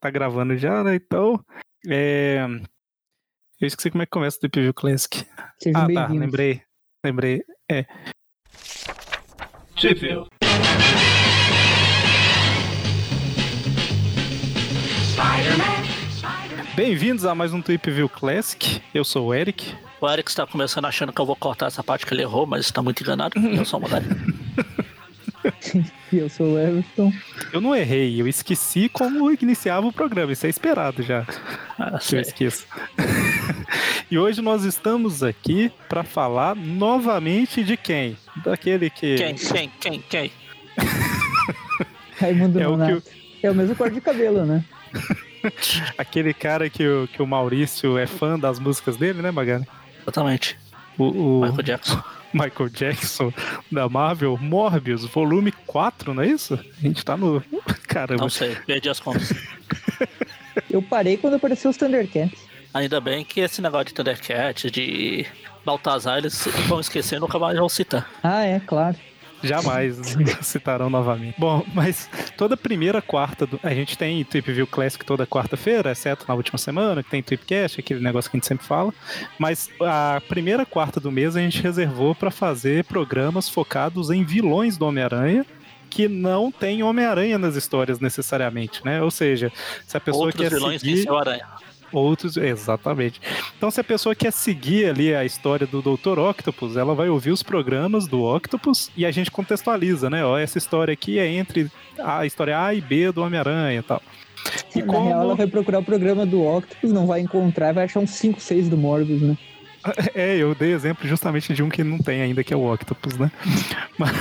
tá gravando já, né? Então, é... eu esqueci como é que começa o Deep View Classic. Sejam ah, tá, lembrei. Lembrei. É. Deep View. Bem-vindos a mais um Tweep View Classic. Eu sou o Eric. O Eric está começando achando que eu vou cortar essa parte que ele errou, mas está muito enganado. Eu sou o Magari. E eu sou o Everton. Eu não errei, eu esqueci como iniciava o programa. Isso é esperado já. Ah, eu esqueço. e hoje nós estamos aqui para falar novamente de quem? Daquele que. Quem, quem, quem, quem? Raimundo É o. É o mesmo corte de cabelo, né? Aquele cara que o, que o Maurício é fã das músicas dele, né, Magari? Exatamente. O, o Michael Jackson. Michael Jackson da Marvel, Morbius, volume 4, não é isso? A gente tá no. Caramba. Não sei, perdi as contas. Eu parei quando apareceu os Thundercats. Ainda bem que esse negócio de Thundercat, de Baltazar, eles vão esquecer e nunca mais vão citar. Ah, é, claro. Jamais citarão novamente. Bom, mas toda primeira quarta do... a gente tem Trip View Classic toda quarta-feira, exceto na última semana, que tem Tripcast, aquele negócio que a gente sempre fala. Mas a primeira quarta do mês a gente reservou para fazer programas focados em vilões do Homem-Aranha. Que não tem Homem-Aranha nas histórias necessariamente, né? Ou seja, se a pessoa Outros quer vilões seguir... Aranha. Outros, exatamente. Então, se a pessoa quer seguir ali a história do Dr. Octopus, ela vai ouvir os programas do Octopus e a gente contextualiza, né? Ó, essa história aqui é entre a história A e B do Homem-Aranha e tal. E Na real, ela como. vai procurar o programa do Octopus, não vai encontrar, vai achar uns 5, 6 do Morbius, né? É, eu dei exemplo justamente de um que não tem ainda, que é o Octopus, né? Mas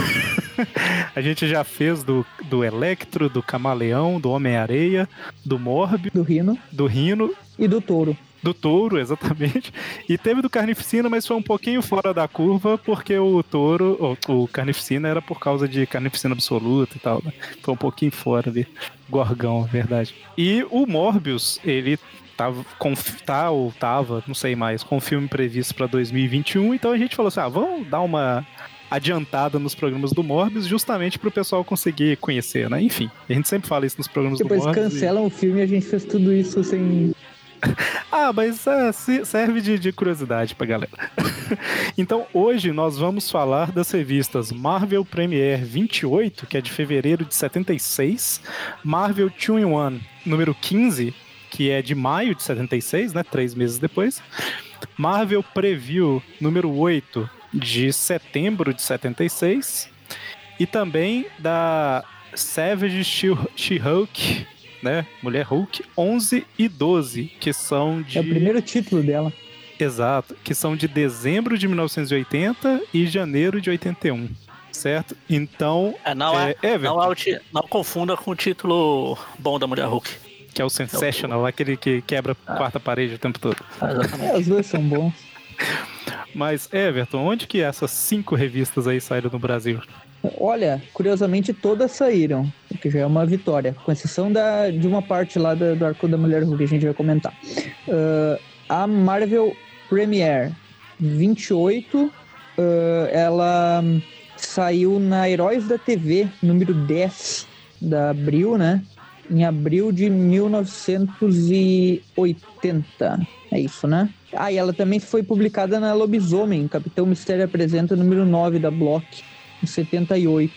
a gente já fez do, do Electro, do Camaleão, do Homem-Areia, do Morbius, Do Rino do Rino e do Touro. Do touro, exatamente. E teve do carnificina, mas foi um pouquinho fora da curva, porque o touro, o, o carnificina era por causa de carnificina absoluta e tal, né? Foi um pouquinho fora ali. Gorgão, verdade. E o Morbius, ele tava, com, tá ou tava, não sei mais, com o filme previsto pra 2021, então a gente falou assim: ah, vamos dar uma adiantada nos programas do Morbius, justamente pro pessoal conseguir conhecer, né? Enfim, a gente sempre fala isso nos programas Depois do Morbius. e- cancelam o filme e a gente fez tudo isso sem. Ah, mas é, se- serve de, de curiosidade pra galera. então, hoje nós vamos falar das revistas Marvel Premiere 28, que é de fevereiro de 76, Marvel 2 in 1, número 15, que é de maio de 76, né? Três meses depois. Marvel Preview, número 8, de setembro de 76. E também da Savage She- She-Hulk, né? Mulher Hulk 11 e 12, que são de É o primeiro título dela. exato, que são de dezembro de 1980 e janeiro de 81, certo? Então, É, não, é, é, não, é o não confunda com o título bom da Mulher Hulk. Que é o Sensational, aquele que quebra a quarta parede o tempo todo. Ah. É, os dois são bons. Mas Everton, onde que essas cinco revistas aí saíram no Brasil? Olha, curiosamente todas saíram, o que já é uma vitória, com exceção da, de uma parte lá da- do arco da Mulher Hulk que a gente vai comentar. Ah, a Marvel Premiere 28, ah, ela saiu na Heróis da TV, número 10 da Abril, né? Em abril de 1980. É isso, né? Ah, e ela também foi publicada na Lobisomem, Capitão Mistério apresenta número 9 da Block em 78.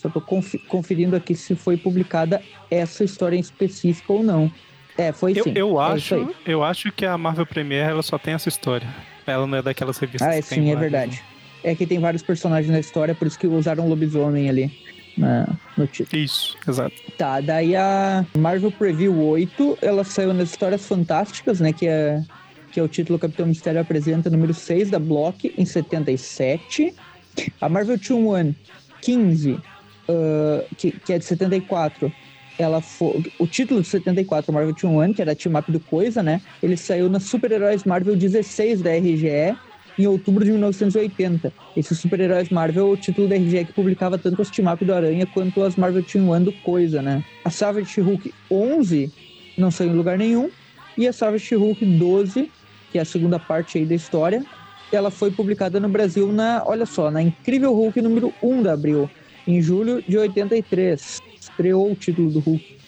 Só tô conferindo aqui se foi publicada essa história em específico ou não. É, foi Eu, sim. eu É acho, eu acho que a Marvel Premiere ela só tem essa história. Ela não é daquelas revistas Ah, é, sim, é vários, verdade. É que tem vários personagens na história, por isso que usaram lobisomem ali na- no título. né? Isso, exato. Tá, daí a Marvel Preview 8, ela saiu nas Histórias Fantásticas, né, que é, que é o título Capitão Mistério apresenta, número 6 da Block, em 77. A Marvel 2-1 15, ah, que, que é de 74, ela foi, o título de 74, Marvel 2-1, que era Team Up do Coisa, né, ele saiu na Super-Heróis Marvel 16 da RGE, em outubro de 1980. Esse Super-Heróis Marvel o título da RGE que publicava tanto as team-up do Aranha quanto as Marvel Team One do Coisa, né? A Savage Hulk 11 não saiu em lugar nenhum. E a Savage Hulk 12, que é a segunda parte aí da história, ela foi publicada no Brasil na, olha só, na Incrível Hulk número 1 da Abril, em julho de 83. Estreou o título do Hulk.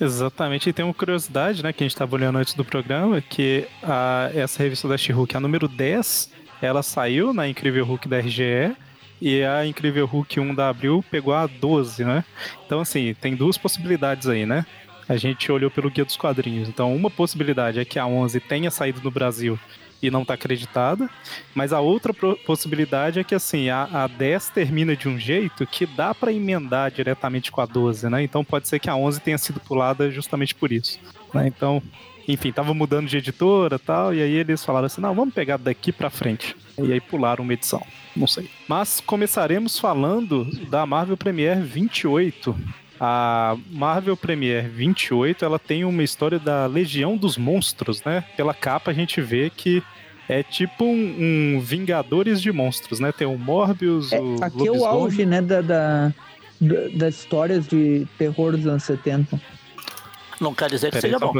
Exatamente, e tem uma curiosidade, né, que a gente estava olhando antes do programa, que a, essa revista da She-Hulk, a número 10, ela saiu na Incrível Hulk da RGE, e a Incrível Hulk 1 da Abril pegou a 12, né? Então, assim, tem duas possibilidades aí, né? A gente olhou pelo guia dos quadrinhos. Então, uma possibilidade é que a 11 tenha saído no Brasil e não está acreditada, mas a outra possibilidade é que assim, a, a 10 termina de um jeito que dá para emendar diretamente com a 12, né? Então pode ser que a 11 tenha sido pulada justamente por isso, né? Então, enfim, tava mudando de editora, tal, e aí eles falaram assim: "Não, vamos pegar daqui para frente". E aí pularam uma edição. Não sei. Mas começaremos falando da Marvel Premiere 28, a Marvel Premiere 28, ela tem uma história da Legião dos Monstros, né? Pela capa a gente vê que é tipo um, um Vingadores de Monstros, né? Tem o Morbius, é, o Aqui é o auge, né, da, da, das histórias de terror dos anos 70. Não quer dizer que Pera seja bom.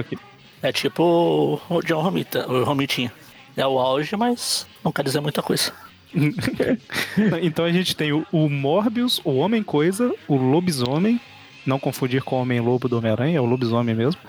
É tipo o John Romita, o Romitinha. É o auge, mas não quer dizer muita coisa. então a gente tem o, o Morbius, o Homem-Coisa, o Lobisomem, não confundir com o Homem-Lobo do Homem-Aranha, é o lobisomem mesmo.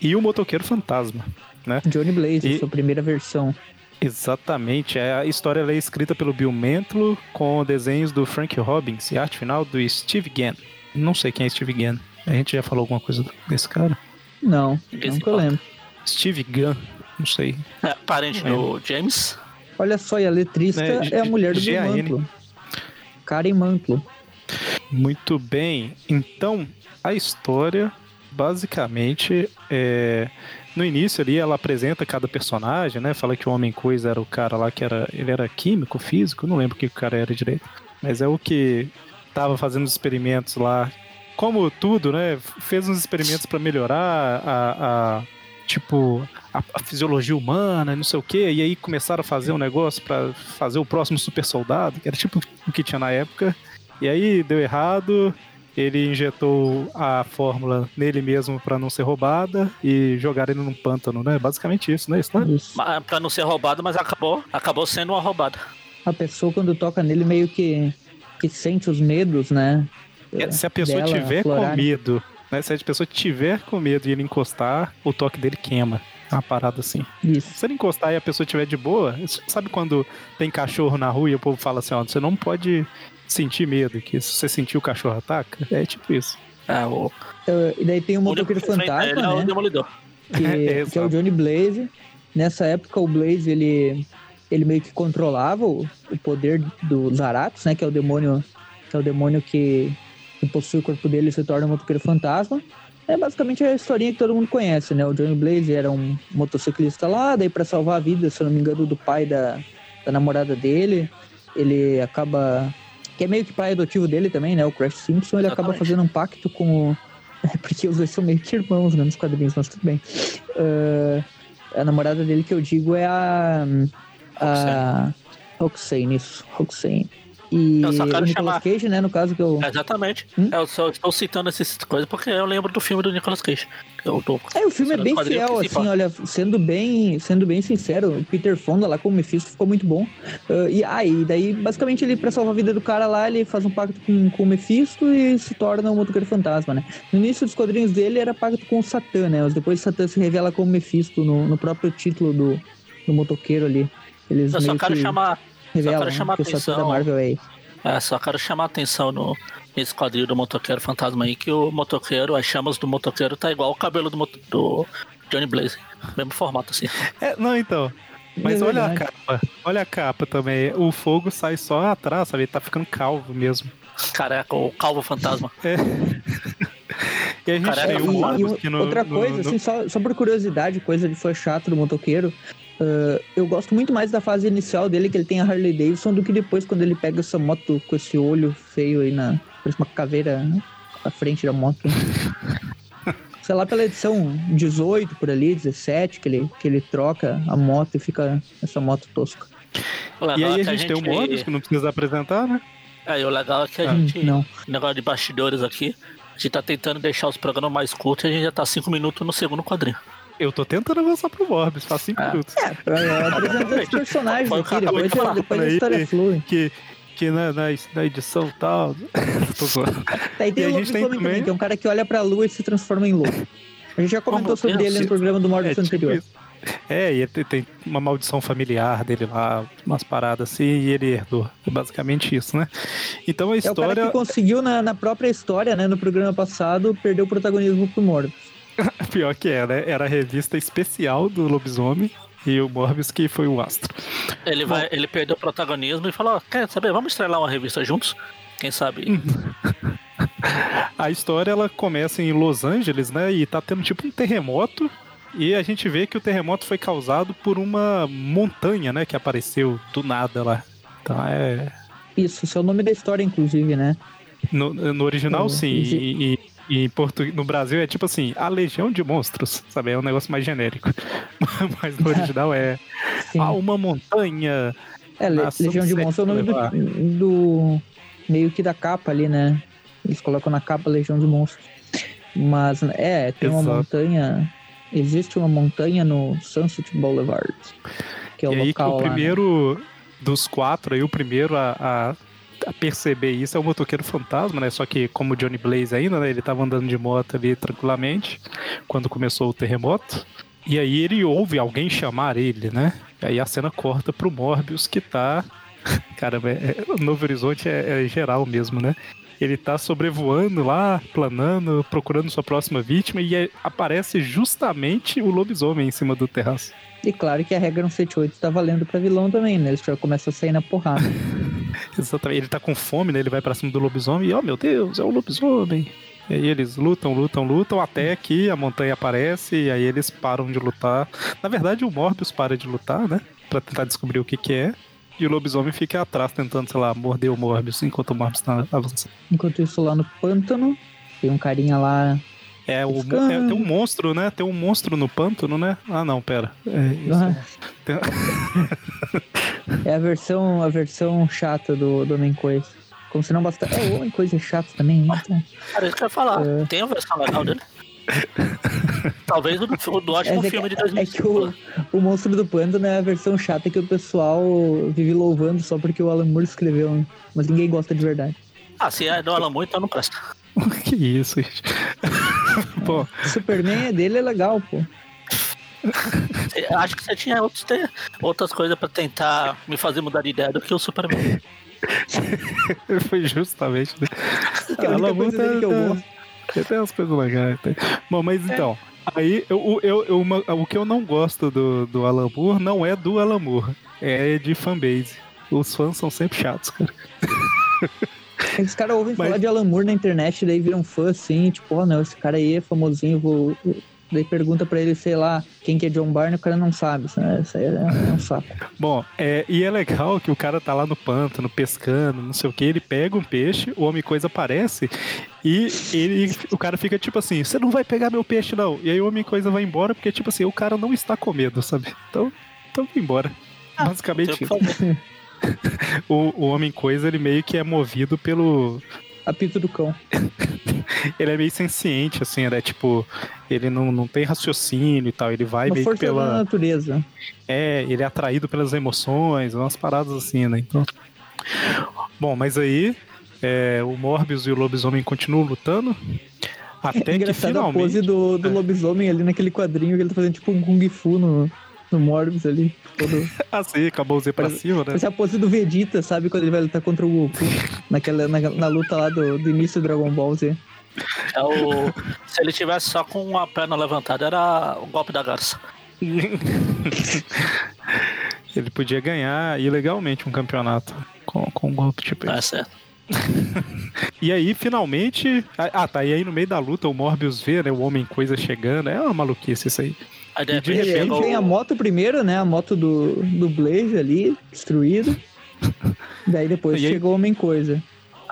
E o Motoqueiro Fantasma, né? Johnny Blaze, e... sua primeira versão. Exatamente, é, a história é escrita pelo Bill Mantlo com desenhos do Frank Robbins e arte final do Steve Gann. Não sei quem é Steve Gann. A gente já falou alguma coisa desse cara? Não, nunca lembro. Steve Gunn, não sei. É, parente do James. Olha só, e a letrista é, é a mulher do Bill Mantlo. Karen Mantlo. Muito bem. Então, a história, basicamente, é... no início ali ela apresenta cada personagem, né? Fala que o Homem Coisa era o cara lá que era. Ele era químico, físico, não lembro o que o cara era direito. Mas é o que tava fazendo os experimentos lá. Como tudo, né? Fez uns experimentos para melhorar a, a tipo a, a, fisiologia humana, não sei o que, e aí começaram a fazer um negócio para fazer o próximo super soldado, que era tipo o que tinha na época. E aí deu errado, ele injetou a fórmula nele mesmo para não ser roubada e jogaram ele num pântano, né? Basicamente isso, né? Isso, né? Isso. Pra não ser roubado, mas acabou, acabou sendo uma roubada. A pessoa, quando toca nele, meio que, que sente os medos, né? É, se a pessoa tiver com medo, né? Se a pessoa tiver com medo e ele encostar, o toque dele queima. É uma parada assim. Isso. Se ele encostar e a pessoa estiver de boa, sabe quando tem cachorro na rua e o povo fala assim, ó, você não pode sentir medo, que se você sentir o cachorro ataca, é tipo isso. É, o... Uh, e daí tem o motoqueiro fantasma, ele né? É o Demolidor. Que, é, que é o Johnny Blaze. Nessa época o Blaze, ele, ele meio que controlava o, o poder do Zaratos, né? Que é o demônio que é o demônio que, que possui o corpo dele e se torna um motoqueiro fantasma. É basicamente a historinha que todo mundo conhece, né? O Johnny Blaze era um motociclista lá, daí para salvar a vida, se eu não me engano, do pai da, da namorada dele, ele acaba que é meio que pai adotivo dele também, né? O Crash Simpson, ele Exatamente. acaba fazendo um pacto com o. porque os dois são meio que irmãos, né? Nos quadrinhos, mas tudo bem. Uh, a namorada dele que eu digo é a. A. Roxane, isso. Roxane. E eu só quero o Nicolas chamar... Cage, né? No caso que eu. Exatamente. Hum? Eu só estou citando essas coisas porque eu lembro do filme do Nicolas Cage. Eu tô é, o filme é bem fiel, assim, olha, sendo bem, sendo bem sincero, o Peter Fonda lá como Mephisto ficou muito bom. Uh, e aí, ah, daí, basicamente, ele, pra salvar a vida do cara lá, ele faz um pacto com, com o Mephisto e se torna um motoqueiro fantasma, né? No início dos quadrinhos dele era pacto com o Satã, né? Mas depois o Satã se revela como Mephisto no, no próprio título do, do motoqueiro ali. Eles eu só quero chamar. Só quero chamar né, que atenção. da Marvel é é, só quero chamar a atenção no, nesse quadril do motoqueiro fantasma aí, que o motoqueiro, as chamas do motoqueiro tá igual o cabelo do, do Johnny Blaze. Mesmo formato assim. É, não, então. Mas é olha a capa. Olha a capa também. O fogo sai só atrás, sabe? Ele tá ficando calvo mesmo. Careca, o calvo fantasma. É. E a gente Careca, tem um e, no, Outra coisa, no, no... assim, só, só por curiosidade, coisa de fã chato do motoqueiro. Uh, eu gosto muito mais da fase inicial dele, que ele tem a Harley Davidson, do que depois quando ele pega essa moto com esse olho feio aí na. Parece uma caveira né, à frente da moto. Sei lá, pela edição 18 por ali, 17, que ele, que ele troca a moto e fica essa moto tosca. E aí a gente, a gente tem o Morbius, que não precisa apresentar, né? É, e o legal é que a ah, gente. Não. Negócio de bastidores aqui. A gente tá tentando deixar os programas mais curtos e a gente já tá 5 minutos no segundo quadrinho. Eu tô tentando avançar pro Morbius, faz 5 é. minutos. É, apresentando os personagens aqui, depois, depois a história flui. Que, aqui na, na, na edição tal. Tô zoando. Daí tem E o a gente tem lobisomem também, também- que é um cara que olha pra lua e se transforma em lobo. A gente já comentou Como sobre Deus, ele no programa do Morbius É, tipo anterior. isso. É, e tem, uma maldição familiar dele lá, umas paradas assim, e ele herdou. É basicamente isso, né? Então a É o cara história. que conseguiu, na, na própria história, né, no programa passado, perder o protagonismo pro Morbius. Pior que é, né? Era a revista especial do lobisomem e o Morbius que foi o astro. Ele, vai, ele perdeu o protagonismo e falou: Quer saber? Vamos estrelar uma revista juntos? Quem sabe? A história ela começa em Los Angeles, né? E tá tendo tipo um terremoto. E a gente vê que o terremoto foi causado por uma montanha, né? Que apareceu do nada lá. Então é. Isso, esse é o nome da história, inclusive, né? No, no original, É, sim. E, e- e em portu... no Brasil é tipo assim, a Legião de Monstros, sabe? É um negócio mais genérico. Mas no original é Sim. ah, uma montanha. É, Le- Legião de Monstros é o nome do, do- meio que da capa ali, né? Eles colocam na capa Legião de Monstros. Mas, é, tem uma Exato. montanha. Existe uma montanha no Sunset Boulevard. Que é o e aí que local o lá, né? primeiro dos quatro, aí o primeiro a, a- a perceber isso é o motoqueiro fantasma, né? Só que como o Johnny Blaze ainda, né? Ele tava andando de moto ali tranquilamente quando começou o terremoto. E aí ele ouve alguém chamar ele, né? E aí a cena corta pro Morbius que tá. Caramba, é, é- Novo Horizonte é, é geral mesmo, né? Ele tá sobrevoando lá, planando, procurando sua próxima vítima e aparece justamente o lobisomem em cima do terraço. E claro que a regra 178 tá valendo pra vilão também, né? Eles já começam a sair na porrada. Exatamente. Ele tá com fome, né? Ele vai pra cima do lobisomem e, oh meu Deus, é o lobisomem. E aí eles lutam, lutam, lutam, até que a montanha aparece e aí eles param de lutar. Na verdade, o Morbius para de lutar, né? Pra tentar descobrir o que que é. E o lobisomem fica atrás tentando, sei lá, morder o Morbius enquanto o Morbius tá avançando. Enquanto isso, lá no pântano, tem um carinha lá. É, o, é, tem um monstro, né? Tem um monstro no pântano, né? Ah, não, pera. É, isso. Ah, Tem- É a versão, a versão chata do, do Homem Coisa. Como se não bastasse. É, o Homem Coisa é chato também, né? Então, Cara, isso que eu ia falar. É. Tem a versão legal dele. Talvez do, do ótimo Mas é filme de é que o, 2005. o Monstro do Pântano é a versão chata que o pessoal vive louvando só porque o Alan Moore escreveu, né? Mas ninguém gosta de verdade. Ah, se é do Alan Moore, então não presta. que isso, gente. Pô, Superman é dele é legal, pô. Acho que você tinha outros, te- outras coisas pra tentar me fazer mudar de ideia do que o Superman. foi justamente. Né? Que é a única Alan Moore coisa dele que eu gosto. Tem até umas coisas legais. tem. Bom, mas então, aí eu, eu, eu- uma- o que eu não gosto do, do Alan Moore não é do Alan Moore, é de fanbase. Os fãs são sempre chatos, cara. Os caras ouvem Mas- falar de Alan Moore na internet, daí viram fã assim, tipo, ó, não, esse cara aí é famosinho, vou. Daí pergunta pra ele, sei lá, quem que é John Barney, o cara não sabe. Né? Isso aí é, é um saco. Bom, é, e é legal que o cara tá lá no pântano, pescando, não sei o que, ele pega um peixe, o Homem Coisa aparece e ele, o cara fica tipo assim, você não vai pegar meu peixe não. E aí o Homem Coisa vai embora porque, tipo assim, o cara não está com medo, sabe? Então, então vai embora. Ah, Basicamente, o, o Homem Coisa, ele meio que é movido pelo, Apito do cão. ele é meio senciente, assim, né? Tipo, ele não, não tem raciocínio e tal. Ele vai Uma meio força da pela. natureza. É, ele é atraído pelas emoções, umas paradas assim, né? Então. Bom, mas aí é, o Morbius e o lobisomem continuam lutando. Até que Engraçado a finalmente. pose do, do É. lobisomem ali naquele quadrinho que ele tá fazendo tipo um Kung Fu no, no Morbius ali. Todo... Assim, acabou o Z pra Parece- cima, né? Parece a pose do Vegeta, sabe? Quando ele vai lutar contra o Goku. Naquela, na, na luta lá do, do início do Dragon Ball Z. É o... Se ele tivesse só com a perna levantada, era o golpe da garça. ele podia ganhar ilegalmente um campeonato com, com um golpe tipo É esse. certo. E aí, finalmente. Ah, tá. E aí, no meio da luta, o Morbius vê, né? O Homem Coisa chegando. É uma maluquice isso aí. Aí de E de repente vem a moto primeiro, né? A moto do, do Blaze ali, destruída. Daí depois E aí- chegou o Homem Coisa.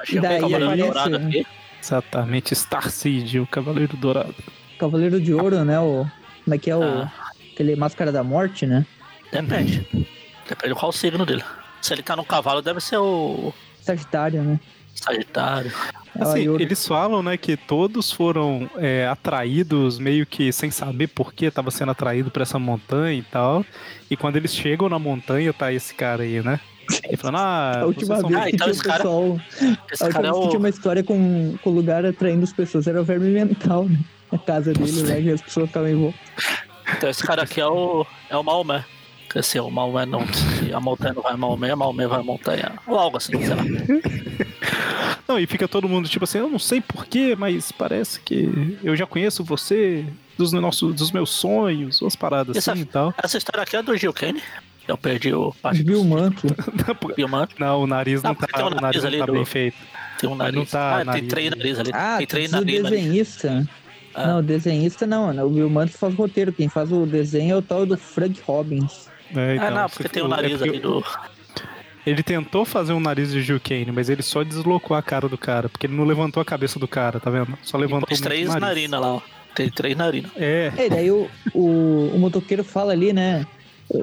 chega o daí Cavaleiro aparece- Dourado aqui. Exatamente, Starseed, o Cavaleiro Dourado. Cavaleiro de Ouro, né? O, como é que é o. Ah. Aquele Máscara da Morte, né? Depende. Depende qual o signo dele. Se ele tá no cavalo, deve ser o Sagitário, né? Sagitário. O Assim, Ayuro. eles falam, né, que todos foram é, atraídos meio que sem saber por que tava sendo atraído pra essa montanha e tal. E quando eles chegam na montanha, tá esse cara aí, né? Ele falando, ah, A última vocês são- vez Ah, que então tinha esse o cara- pessoal. Esse a última cara é vez que tinha o. uma história com, com o lugar atraindo as pessoas era o verme mental, né? A casa dele, né? Que as pessoas ficavam em volta. Então esse cara aqui é o. É o Maomé. Se o Maomé não. Se a montanha não vai Maomé, a Maomé vai à montanha. Ou algo assim, sei lá. Não, e fica todo mundo tipo assim, eu não sei porquê, mas parece que eu já conheço você dos, nossos, dos meus sonhos, umas paradas Essa- assim e tal. Essa história aqui é do Gil Kane. Eu perdi o. O manto. Filmando. Não, o nariz não, Ah, tá, tem um o nariz nariz não ali tá do- bem feito. Tem um Mas não nariz. tá ah, tem nariz três ali. narizes ali. Ah, tem três o narizes ali. desenhista. Ah. Não, o desenhista não, né? O Bill Manto faz o roteiro. Quem faz o desenho é o tal do Frank Robbins. É, Ah, então, não, se porque tem o é nariz porque ali do. Ele tentou fazer um nariz de Gil Kane, mas ele só deslocou a cara do cara, porque ele não levantou a cabeça do cara, tá vendo? Só E levantou o três narinas lá, ó. Tem três narinas. É, É, daí o, o, o motoqueiro fala ali, né?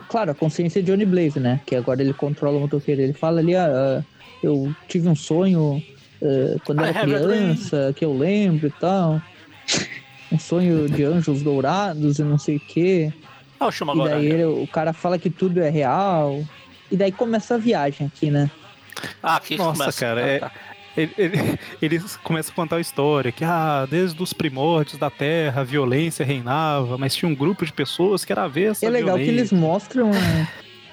Claro, a consciência de Johnny Blaze, né? Que agora ele controla o motoqueiro. Ele fala ali, ah, ah, eu tive um sonho ah, quando I era criança, que eu lembro e tal. Um sonho de anjos dourados e não sei o quê. Ah, o Chuma E agora. daí ele- o cara fala que tudo é real. E daí começa a viagem aqui, né? Ah, aqui Nossa, começa. cara, Ah, é- tá. ele, ele, ele começa a contar a história que, ah, desde os primórdios da Terra, a violência reinava, mas tinha um grupo de pessoas que era avessa é legal que eles violência. mostram.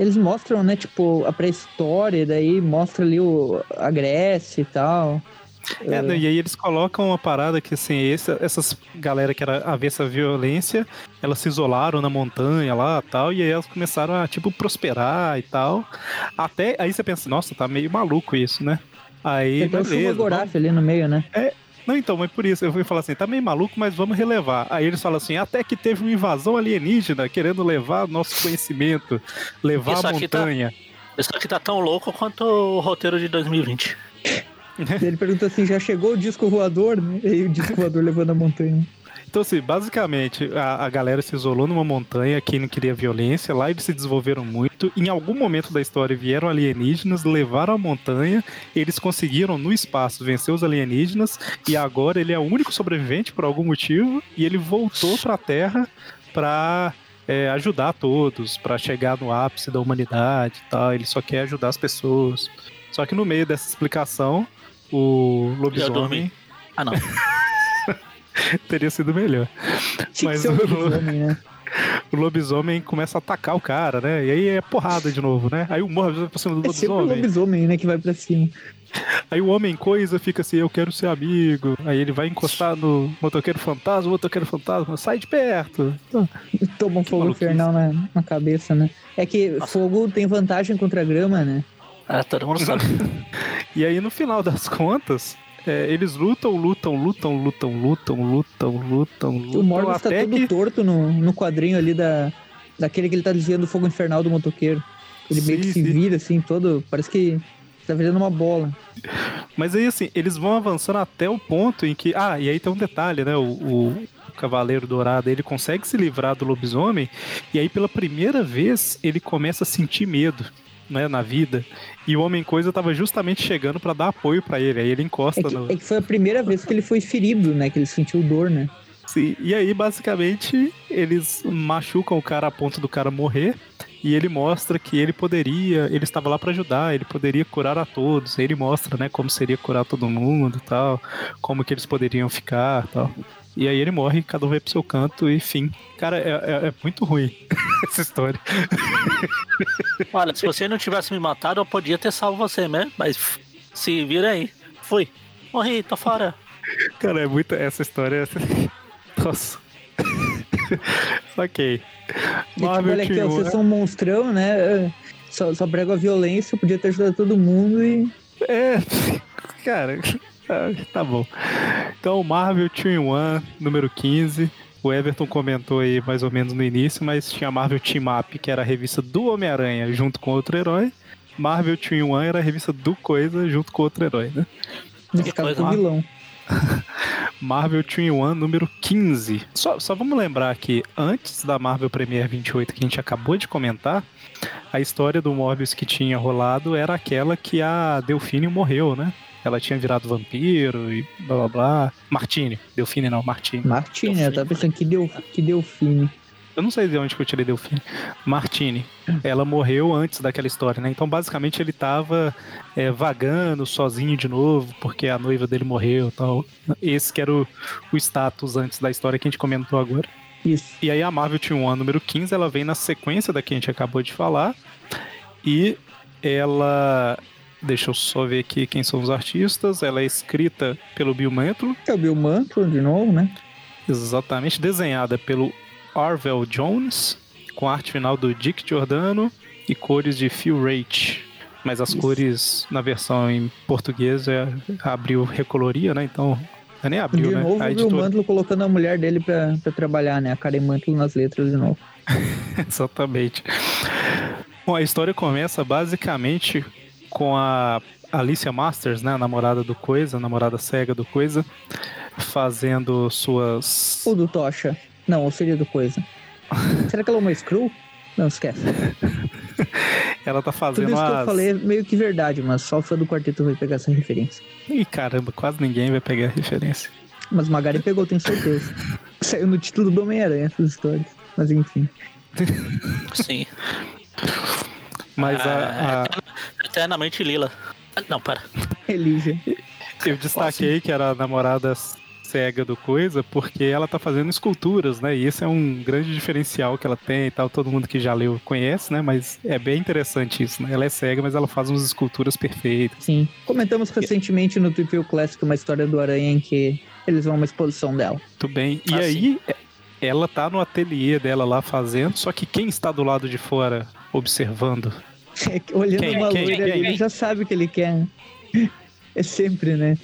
Eles mostram, né, tipo, a pré-história, daí mostra ali o, a Grécia e tal. É, né, e aí eles colocam uma parada que, assim, esse- essas galera que era avessa à violência, elas se isolaram na montanha lá tal, e aí elas começaram a, tipo, prosperar e tal. Até, aí você pensa, nossa, tá meio maluco isso, né? Aí, Tem beleza. Gorath ali no meio, né? Não, então, mas por isso, eu fui falar assim, tá meio maluco, mas vamos relevar. Aí eles falam assim, até que teve uma invasão alienígena querendo levar nosso conhecimento, levar Isso a tá- montanha. Isso aqui tá tão louco quanto o roteiro de 2020. Ele pergunta assim, já chegou o disco voador? E aí o disco voador levando a montanha. Então, assim, basicamente, a, a galera se isolou numa montanha, quem não queria violência, lá eles se desenvolveram muito. Em algum momento da história vieram alienígenas, levaram a montanha, eles conseguiram no espaço vencer os alienígenas, e agora ele é o único sobrevivente por algum motivo, e ele voltou pra Terra pra é, ajudar todos, pra chegar no ápice da humanidade e tal. Ele só quer ajudar as pessoas. Só que no meio dessa explicação, o lobisomem. Ah, não. teria sido melhor. Tinha Mas que ser o- lobisomem, né? o lobisomem começa a atacar o cara, né? E aí é porrada de novo, né? Aí o morro vai pra cima do É sempre o lobisomem. lobisomem, né, que vai pra cima. Aí o homem coisa fica assim, eu quero ser amigo. Aí ele vai encostar no motoqueiro fantasma, o motoqueiro fantasma sai de perto. Toma um fogo maluquice. infernal na, na cabeça, né? É que fogo tem vantagem contra a grama, né? É, todo mundo sabe. E aí no final das contas, é, eles lutam, lutam, lutam, lutam, lutam, lutam, lutam, lutam. O Morbius tá até todo que... torto no, no quadrinho ali da, daquele que ele tá desviando do fogo infernal do motoqueiro. Ele meio que Sim, se sim. vira assim, todo. Parece que tá virando uma bola. Mas aí, assim, eles vão avançando até o ponto em que. Ah, e aí tem um detalhe, né? O, o- o Cavaleiro Dourado ele consegue se livrar do lobisomem, e aí pela primeira vez ele começa a sentir medo. Né, na vida, e o Homem Coisa tava justamente chegando pra dar apoio pra ele. Aí ele encosta É que, no. é que foi a primeira vez que ele foi ferido, né? Que ele sentiu dor, né? Sim, e aí, basicamente, eles machucam o cara a ponto do cara morrer. E ele mostra que ele poderia, ele estava lá pra ajudar, ele poderia curar a todos. Ele mostra, né, como seria curar todo mundo e tal, como que eles poderiam ficar e tal. E aí ele morre, cada um vai pro seu canto e fim. Cara, é, é- é muito ruim essa história. Olha, se você não tivesse me matado, eu podia ter salvo você mesmo, mas se vira aí. Fui. Morri, tô fora. Cara, é muito. Essa história. Nossa. ok. E, tipo, Marvel olha aqui, vocês são um monstrão, né? Só, só prego a violência, podia ter ajudado todo mundo e. É, cara, tá bom. Então, Marvel Team One, número 15. O Everton comentou aí mais ou menos no início, mas tinha a Marvel Team Up, que era a revista do Homem-Aranha junto com outro herói. Marvel Team One era a revista do Coisa junto com outro herói, né? Nesse caso, coisa, com o Mar- vilão. Marvel Team One, número 15. Só, só vamos lembrar que antes da Marvel Premiere 28, que a gente acabou de comentar, a história do Morbius que tinha rolado era aquela que a Delfine morreu, né? Ela tinha virado vampiro e blá blá blá. Martini. Delfine não, Martini. Martini, eu tava pensando que deu, que deu fine. Eu não sei de onde que eu tirei Delfine. Martini. Ela morreu antes daquela história, né? Então, basicamente, ele tava é, vagando sozinho de novo, porque a noiva dele morreu e tal. Esse que era o, o status antes da história que a gente comentou agora. Isso. E aí a Marvel tinha um ano número 15, ela vem na sequência da que a gente acabou de falar. E ela. Deixa eu só ver aqui quem são os artistas. Ela é escrita pelo Bill Mantlo, É o Bill Mantlo de novo, né? exatamente desenhada pelo Arvel Jones, com arte final do Dick Giordano e cores de Phil Rate. Mas as Isso. cores na versão em português é, abriu recoloria, né? Então. é Nem abriu, de né? novo, A o Bill editora. Mantlo colocando a mulher dele pra, pra trabalhar, né? A Karen Mantlo nas letras de novo. Exatamente. Bom, a história começa basicamente com a Alicia Masters, né, a namorada do Coisa, a namorada cega do Coisa, fazendo suas. Ou do Tocha. Não, ou seria do Coisa. Será que ela é uma Screw? Não, esquece. Ela tá Tudo fazendo isso que eu as. falei é meio que verdade, mas só o fã do quarteto vai pegar essa referência. Ih, caramba, quase ninguém vai pegar a referência. Mas Magari pegou, tenho certeza. Saiu no título do Homem-Aranha essas histórias. Mas enfim. Sim. Mas Ah, a, a- Eternamente Lila. Ah, Não, para. Elija. eu destaquei que era a namorada cega do Coisa porque ela tá fazendo esculturas, né? E esse é um grande diferencial que ela tem e tal. Todo mundo que já leu conhece, né? Mas é bem interessante isso, né? Ela é cega, mas ela faz umas esculturas perfeitas. Sim. Comentamos recentemente no Trivia Classic uma história do Aranha em que eles vão a uma exposição dela. Muito bem. E Ah, aí, ela tá no ateliê dela lá fazendo, só que quem está do lado de fora observando? É Olhando Quem? uma Quem? loira Quem? ali, ele já sabe o que ele quer. É sempre, né?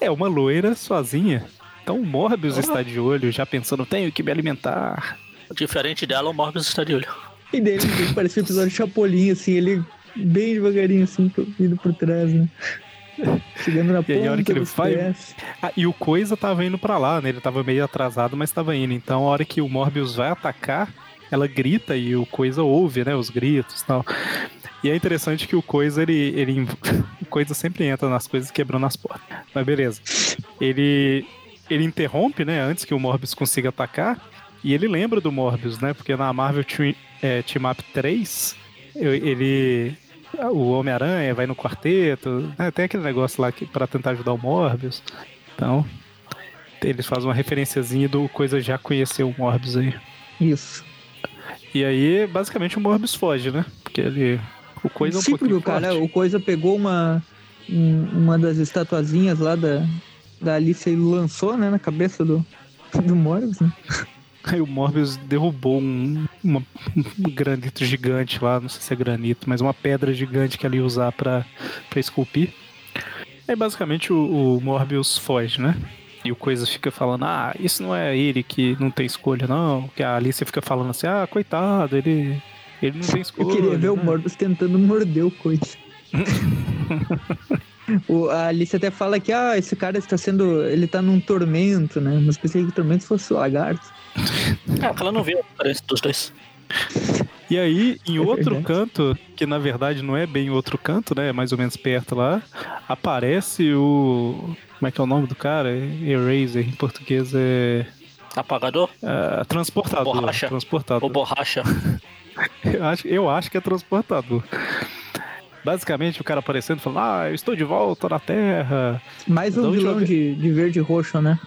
É uma loira sozinha. Então o Morbius está de olho, já pensando, tenho que me alimentar. Diferente dela, o Morbius está de olho. E dele parece um episódio Chapolin, assim, ele bem devagarinho, assim, indo por trás, né? Chegando na E aí, a hora ponta que ele vai-. Ah, e o Coisa tava indo pra lá, né? Ele tava meio atrasado, mas tava indo. Então a hora que o Morbius vai atacar, ela grita e o Coisa ouve, né? Os gritos e tal. E é interessante que o Coisa, ele, ele. Coisa sempre entra nas coisas quebrando as portas. Mas beleza. Ele. Ele interrompe, né? Antes que o Morbius consiga atacar. E ele lembra do Morbius, né? Porque na Marvel Team, é, Team Up 3, eu- ele. O Homem-Aranha vai no quarteto, né? tem aquele negócio lá pra tentar ajudar o Morbius. Então, eles fazem uma referenciazinha do coisa já conhecer o Morbius aí. Isso. E aí, basicamente, o Morbius foge, né? Porque ele. O coisa é um cara, forte. o Coisa pegou uma, um- uma das estatuazinhas lá da, da Alice e lançou, né, na cabeça do, do Morbius, né? Aí o Morbius derrubou um, uma- um granito gigante lá, não sei se é granito, mas uma pedra gigante que ele ia usar pra, pra esculpir. Aí basicamente o, o Morbius foge, né? E o Coisa fica falando, ah, isso não é ele que não tem escolha, não. Que a Alice fica falando assim, ah, coitado, ele, ele não tem escolha. Eu queria ver o né? Morbius tentando morder o Coisa. O, a Alice até fala que ah, esse cara está sendo. Ele tá num tormento, né? Mas pensei que o tormento fosse o lagarto. É, porque ela não viu a diferença dos dois. E aí, em É outro verdade. canto, que na verdade não é bem outro canto, né? É mais ou menos perto lá, aparece o. Como é que é o nome do cara? Eraser, em português é. Apagador ah, transportador. Borracha. Transportador. ou borracha? Eu acho, eu acho que é transportador. Basicamente, o cara aparecendo falando: Ah, eu estou de volta na Terra. Mais um última vilão vez- de, de verde e roxo, né?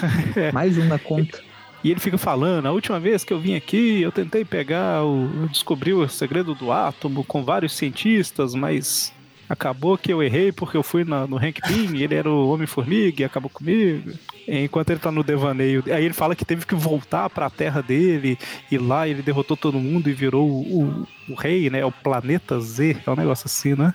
É. Mais um na conta. E ele fica falando: A última vez que eu vim aqui, eu tentei pegar o. Eu descobri o segredo do átomo com vários cientistas, mas acabou que eu errei porque eu fui na- no Hank Pym ele era o Homem-Formiga e acabou comigo. Enquanto ele tá no devaneio. Aí ele fala que teve que voltar pra terra dele e lá ele derrotou todo mundo e virou o, o- o rei, né? O planeta Z. É um negócio assim, né?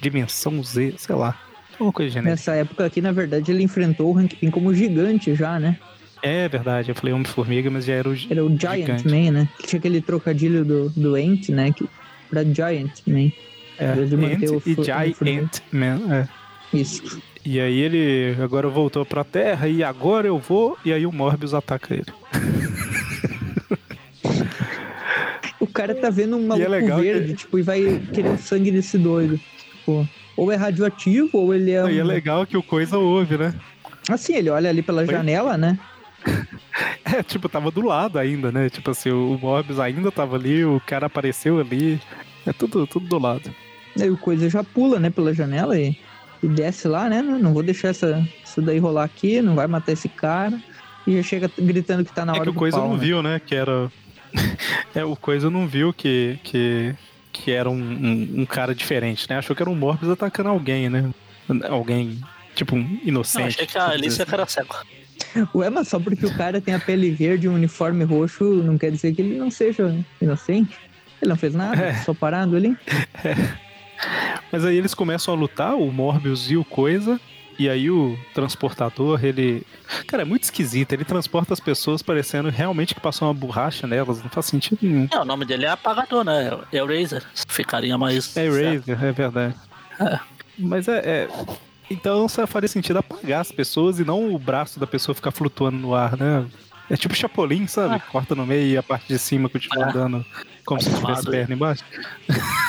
Dimensão Z, sei lá. Uma coisa genérica. Nessa época aqui, na verdade, ele enfrentou o Hank Pym como gigante já, né? É verdade, eu falei Homem-Formiga, mas já era o. Era o Giant Gigante. Man, né? Que tinha aquele trocadilho do, do Ant, né? Que, pra Giant Man. É, Ant e Giant formiga. Man. É. Isso. E aí ele agora voltou pra Terra e agora eu vou. E aí o Morbius ataca ele. O cara tá vendo um é maluco que- verde, tipo, e vai querer o sangue desse doido. Tipo, ou é radioativo, ou ele é. E é um- legal que o Coisa ouve, né? Assim, ele olha ali pela Oi? janela, né? É, tipo, tava do lado ainda, né? Tipo assim, o Morbius ainda tava ali, o cara apareceu ali. É tudo, tudo do lado. Aí o coisa já pula, né, pela janela e, e desce lá, né? Não vou deixar essa, isso daí rolar aqui, não vai matar esse cara. E já chega gritando que tá na É hora que o Coisa pau, não né? viu, né? Que era. é, o Coisa não viu que, que, que era um, um, um cara diferente, né? Achou que era um Morbius atacando alguém, né? Alguém, tipo, um inocente. Não, achei que a Alicia era cega. Ué, mas só porque o cara tem a pele verde e um uniforme roxo, não quer dizer que ele não seja inocente. Ele não fez nada, É. só parado ali. Mas aí eles começam a lutar, o Morbius e o Coisa. E aí o transportador, ele. Cara, é muito esquisito. Ele transporta as pessoas parecendo realmente que passou uma borracha nelas. Não faz sentido nenhum. É, o nome dele é apagador, né? É o Razer. Ficaria mais. É. Eraser, é verdade. É. Mas é, é- Então só faria sentido apagar as pessoas e não o braço da pessoa ficar flutuando no ar, né? É tipo Chapolin, sabe? Ah. Corta no meio e a parte de cima continua É. andando como se tivesse perna embaixo.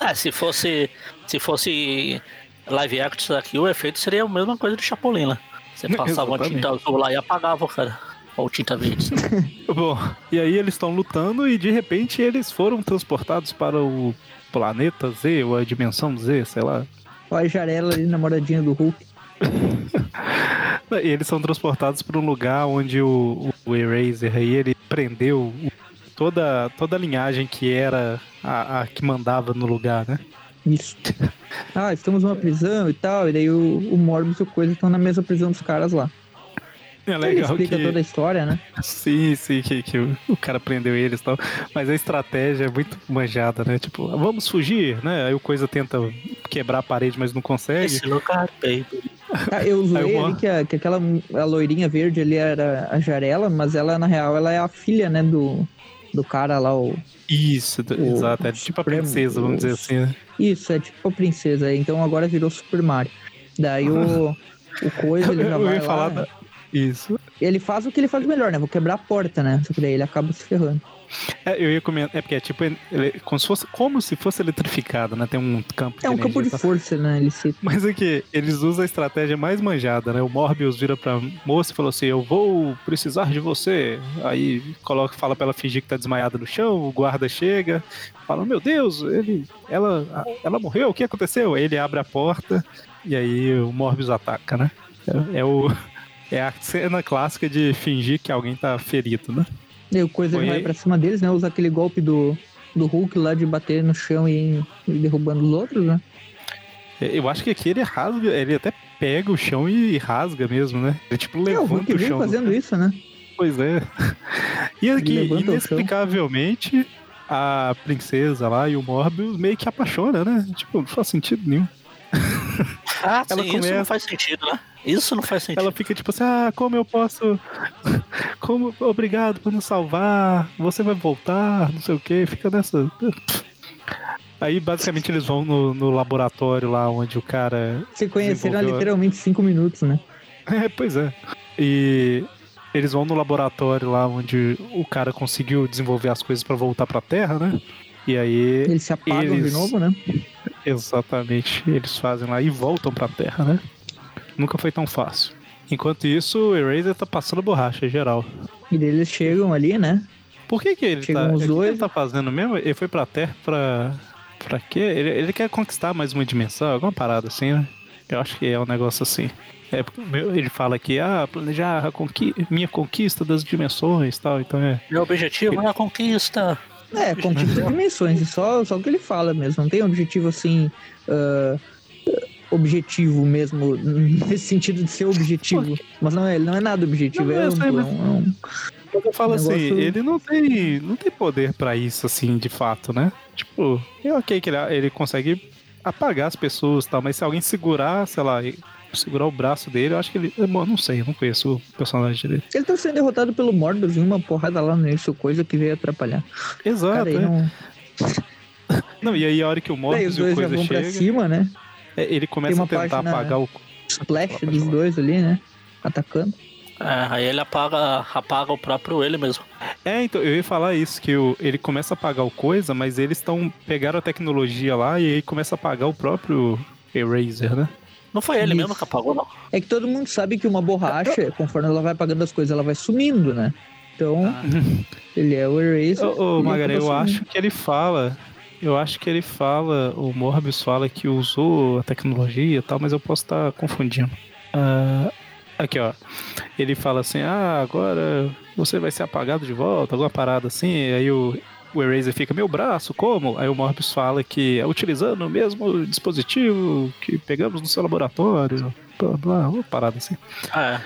É, se fosse. Se fosse live action aqui, o efeito seria a mesma coisa do Chapolin, né? Você passava uma tinta azul lá e apagava, cara. Ou tinta verde. Bom, e aí eles estão lutando e de repente eles foram transportados para o planeta Z ou a dimensão Z, sei lá. Olha a Jarela ali, namoradinha do Hulk. E eles são transportados para um lugar onde o, o Eraser aí ele prendeu toda, toda a linhagem que era a, a que mandava no lugar, né? Isso. Ah, estamos numa prisão e tal. E daí o, o Morbius e o Coisa estão na mesma prisão dos caras lá. É Ele legal explica que. toda a história, né? Sim, sim, que, que o, o cara prendeu eles e tal. Mas a estratégia é muito manjada, né? Tipo, vamos fugir, né? Aí o Coisa tenta quebrar a parede, mas não consegue. Esse lugar, baby. Ah, eu zoei Mor- que, a, que aquela a loirinha verde ali era a Jarela, mas ela, na real, ela é a filha, né, do, do cara lá, o... Isso, O exato. É tipo a Supremo- princesa, vamos dizer assim, né? Isso, é tipo a princesa, então agora virou Super Mario. Daí o, o Coisa, ele já Eu vai lá, falar da- Isso. ele faz o que ele faz melhor, né, vou quebrar a porta, né, só que daí ele acaba se ferrando. É, eu ia comentar. É porque é tipo. ele- como, se fosse, como se fosse eletrificado, né? Tem um campo É um campo energia de e tal. força, né, ele se... Mas aqui, eles usam a estratégia mais manjada, né? O Morbius vira pra moça e falou assim: Eu vou precisar de você. Aí coloca, fala pra ela fingir que tá desmaiada no chão, o guarda chega, fala: Meu Deus, ele, ela, ela morreu, o que aconteceu? Aí ele abre a porta e aí o Morbius ataca, né? É, é o. É a cena clássica de fingir que alguém tá ferido, né? Daí o Coisa Foi- vai pra cima deles, né, usa aquele golpe do, do Hulk lá de bater no chão e, e derrubando os outros, né. Eu acho que aqui ele rasga, ele até pega o chão e rasga mesmo, né? Ele tipo É, o levanta Hulk o vem chão. do- fazendo isso, né. Pois é. E aqui, o chão. inexplicavelmente, a princesa lá e o Morbius meio que apaixona, né? Tipo, não faz sentido nenhum. Ah, Ela sim, isso começa- não faz sentido, né? Isso não faz sentido. Ela fica tipo assim, ah, como eu posso. Como. Obrigado por nos salvar. Você vai voltar, não sei o que. Fica nessa. Aí basicamente eles vão no, no laboratório lá onde o cara Se conheceram há Desenvolveu- literalmente cinco minutos, né? É, pois é. E eles vão no laboratório lá onde o cara conseguiu desenvolver as coisas pra voltar pra Terra, né? E aí, Eles se apagam Eles- de novo, né? exatamente, eles fazem lá e voltam pra Terra, né? Nunca foi tão fácil. Enquanto isso, o Eraser tá passando borracha em geral. E daí eles chegam ali, né? Por que que ele Chegam tá... os o que que dois. ele tá fazendo mesmo? Ele foi pra Terra pra... Pra quê? Ele, ele quer conquistar mais uma dimensão, alguma parada assim, né? Eu acho que é um negócio assim. É, porque ele fala que, ah, planejar a conqui minha conquista das dimensões e tal, então é... Meu objetivo é a conquista. É, conquista dimensões, só, só o que ele fala mesmo. Não tem objetivo assim. ah, objetivo mesmo, nesse sentido de ser objetivo. Mas não é, não é nada objetivo, Não, é, sei, é mas- é um- Eu falo assim, negócio- ele não tem, não tem poder pra isso, assim, de fato, né? Tipo, é ok que ele, ele consegue apagar as pessoas e tal, mas se alguém segurar, sei lá, segurar o braço dele, eu acho que ele. Eu não sei, eu não conheço o personagem dele. Ele tá sendo derrotado pelo Morbius em uma porrada lá no início, coisa que veio atrapalhar. Exato, Cara, é. não. Não, e aí a hora que o Daí Morbius e o já Coisa vão pra chega, cima, né? É, ele começa uma a tentar apagar o. Splash dos dois ali, né? Atacando. É, aí ele apaga, apaga o próprio ele mesmo. É, então, eu ia falar isso, que o, ele começa a apagar o coisa, mas eles estão. pegaram a tecnologia lá e aí começa a apagar o próprio Eraser, né? Não foi ele Isso. mesmo que apagou, não. É que todo mundo sabe que uma borracha, conforme ela vai apagando as coisas, ela vai sumindo, né? Então, Ah. ele é o Eraser. Ô, ô Magari, eu acho que ele fala. Eu acho que ele fala, o Morbius fala que usou a tecnologia e tal, mas eu posso estar confundindo. Ah, aqui, ó. Ele fala assim: ah, agora você vai ser apagado de volta, alguma parada assim. Aí o, o Eraser fica: meu braço, como? Aí o Morbius fala que é utilizando o mesmo dispositivo que pegamos no seu laboratório. Blá, blá, uma parada assim. É.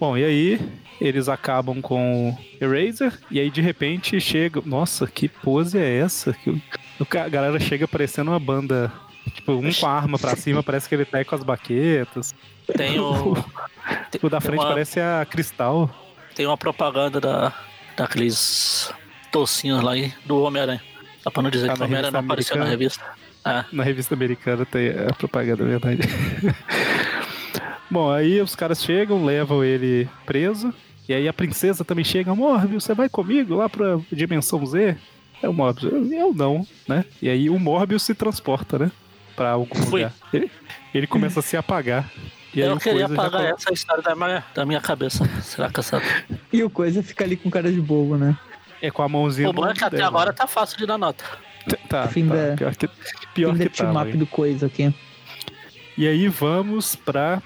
Bom, e aí eles acabam com o Eraser, e aí de repente chega. Nossa, que pose é essa? A galera chega parecendo uma banda. Tipo, um com a arma pra cima, parece que ele tá aí com as baquetas. Tem o. O da frente uma- parece a Cristal. Tem uma propaganda da, daqueles tocinhos lá aí do Homem-Aranha. Dá pra não dizer Ah, que o Homem-Aranha não apareceu na revista. É. Na revista americana tem a propaganda, é verdade. Bom, aí os caras chegam, levam ele preso. E aí a princesa também chega, Morbius, você vai comigo lá pra Dimensão Z? É o Morbius, eu, não, né? E aí o Morbius se transporta, né? Pra algum Fui. lugar. Ele, ele começa a se apagar. E aí eu queria já apagar essa história da minha, da minha cabeça. Será que essa. E o Coisa fica ali com cara de bobo, né? É com a mãozinha. O bom é que até dela. agora tá fácil de dar nota. Tá, Fim tá, da- pior que, pior Fim que da tá. team-up do Coisa aqui. E aí vamos pra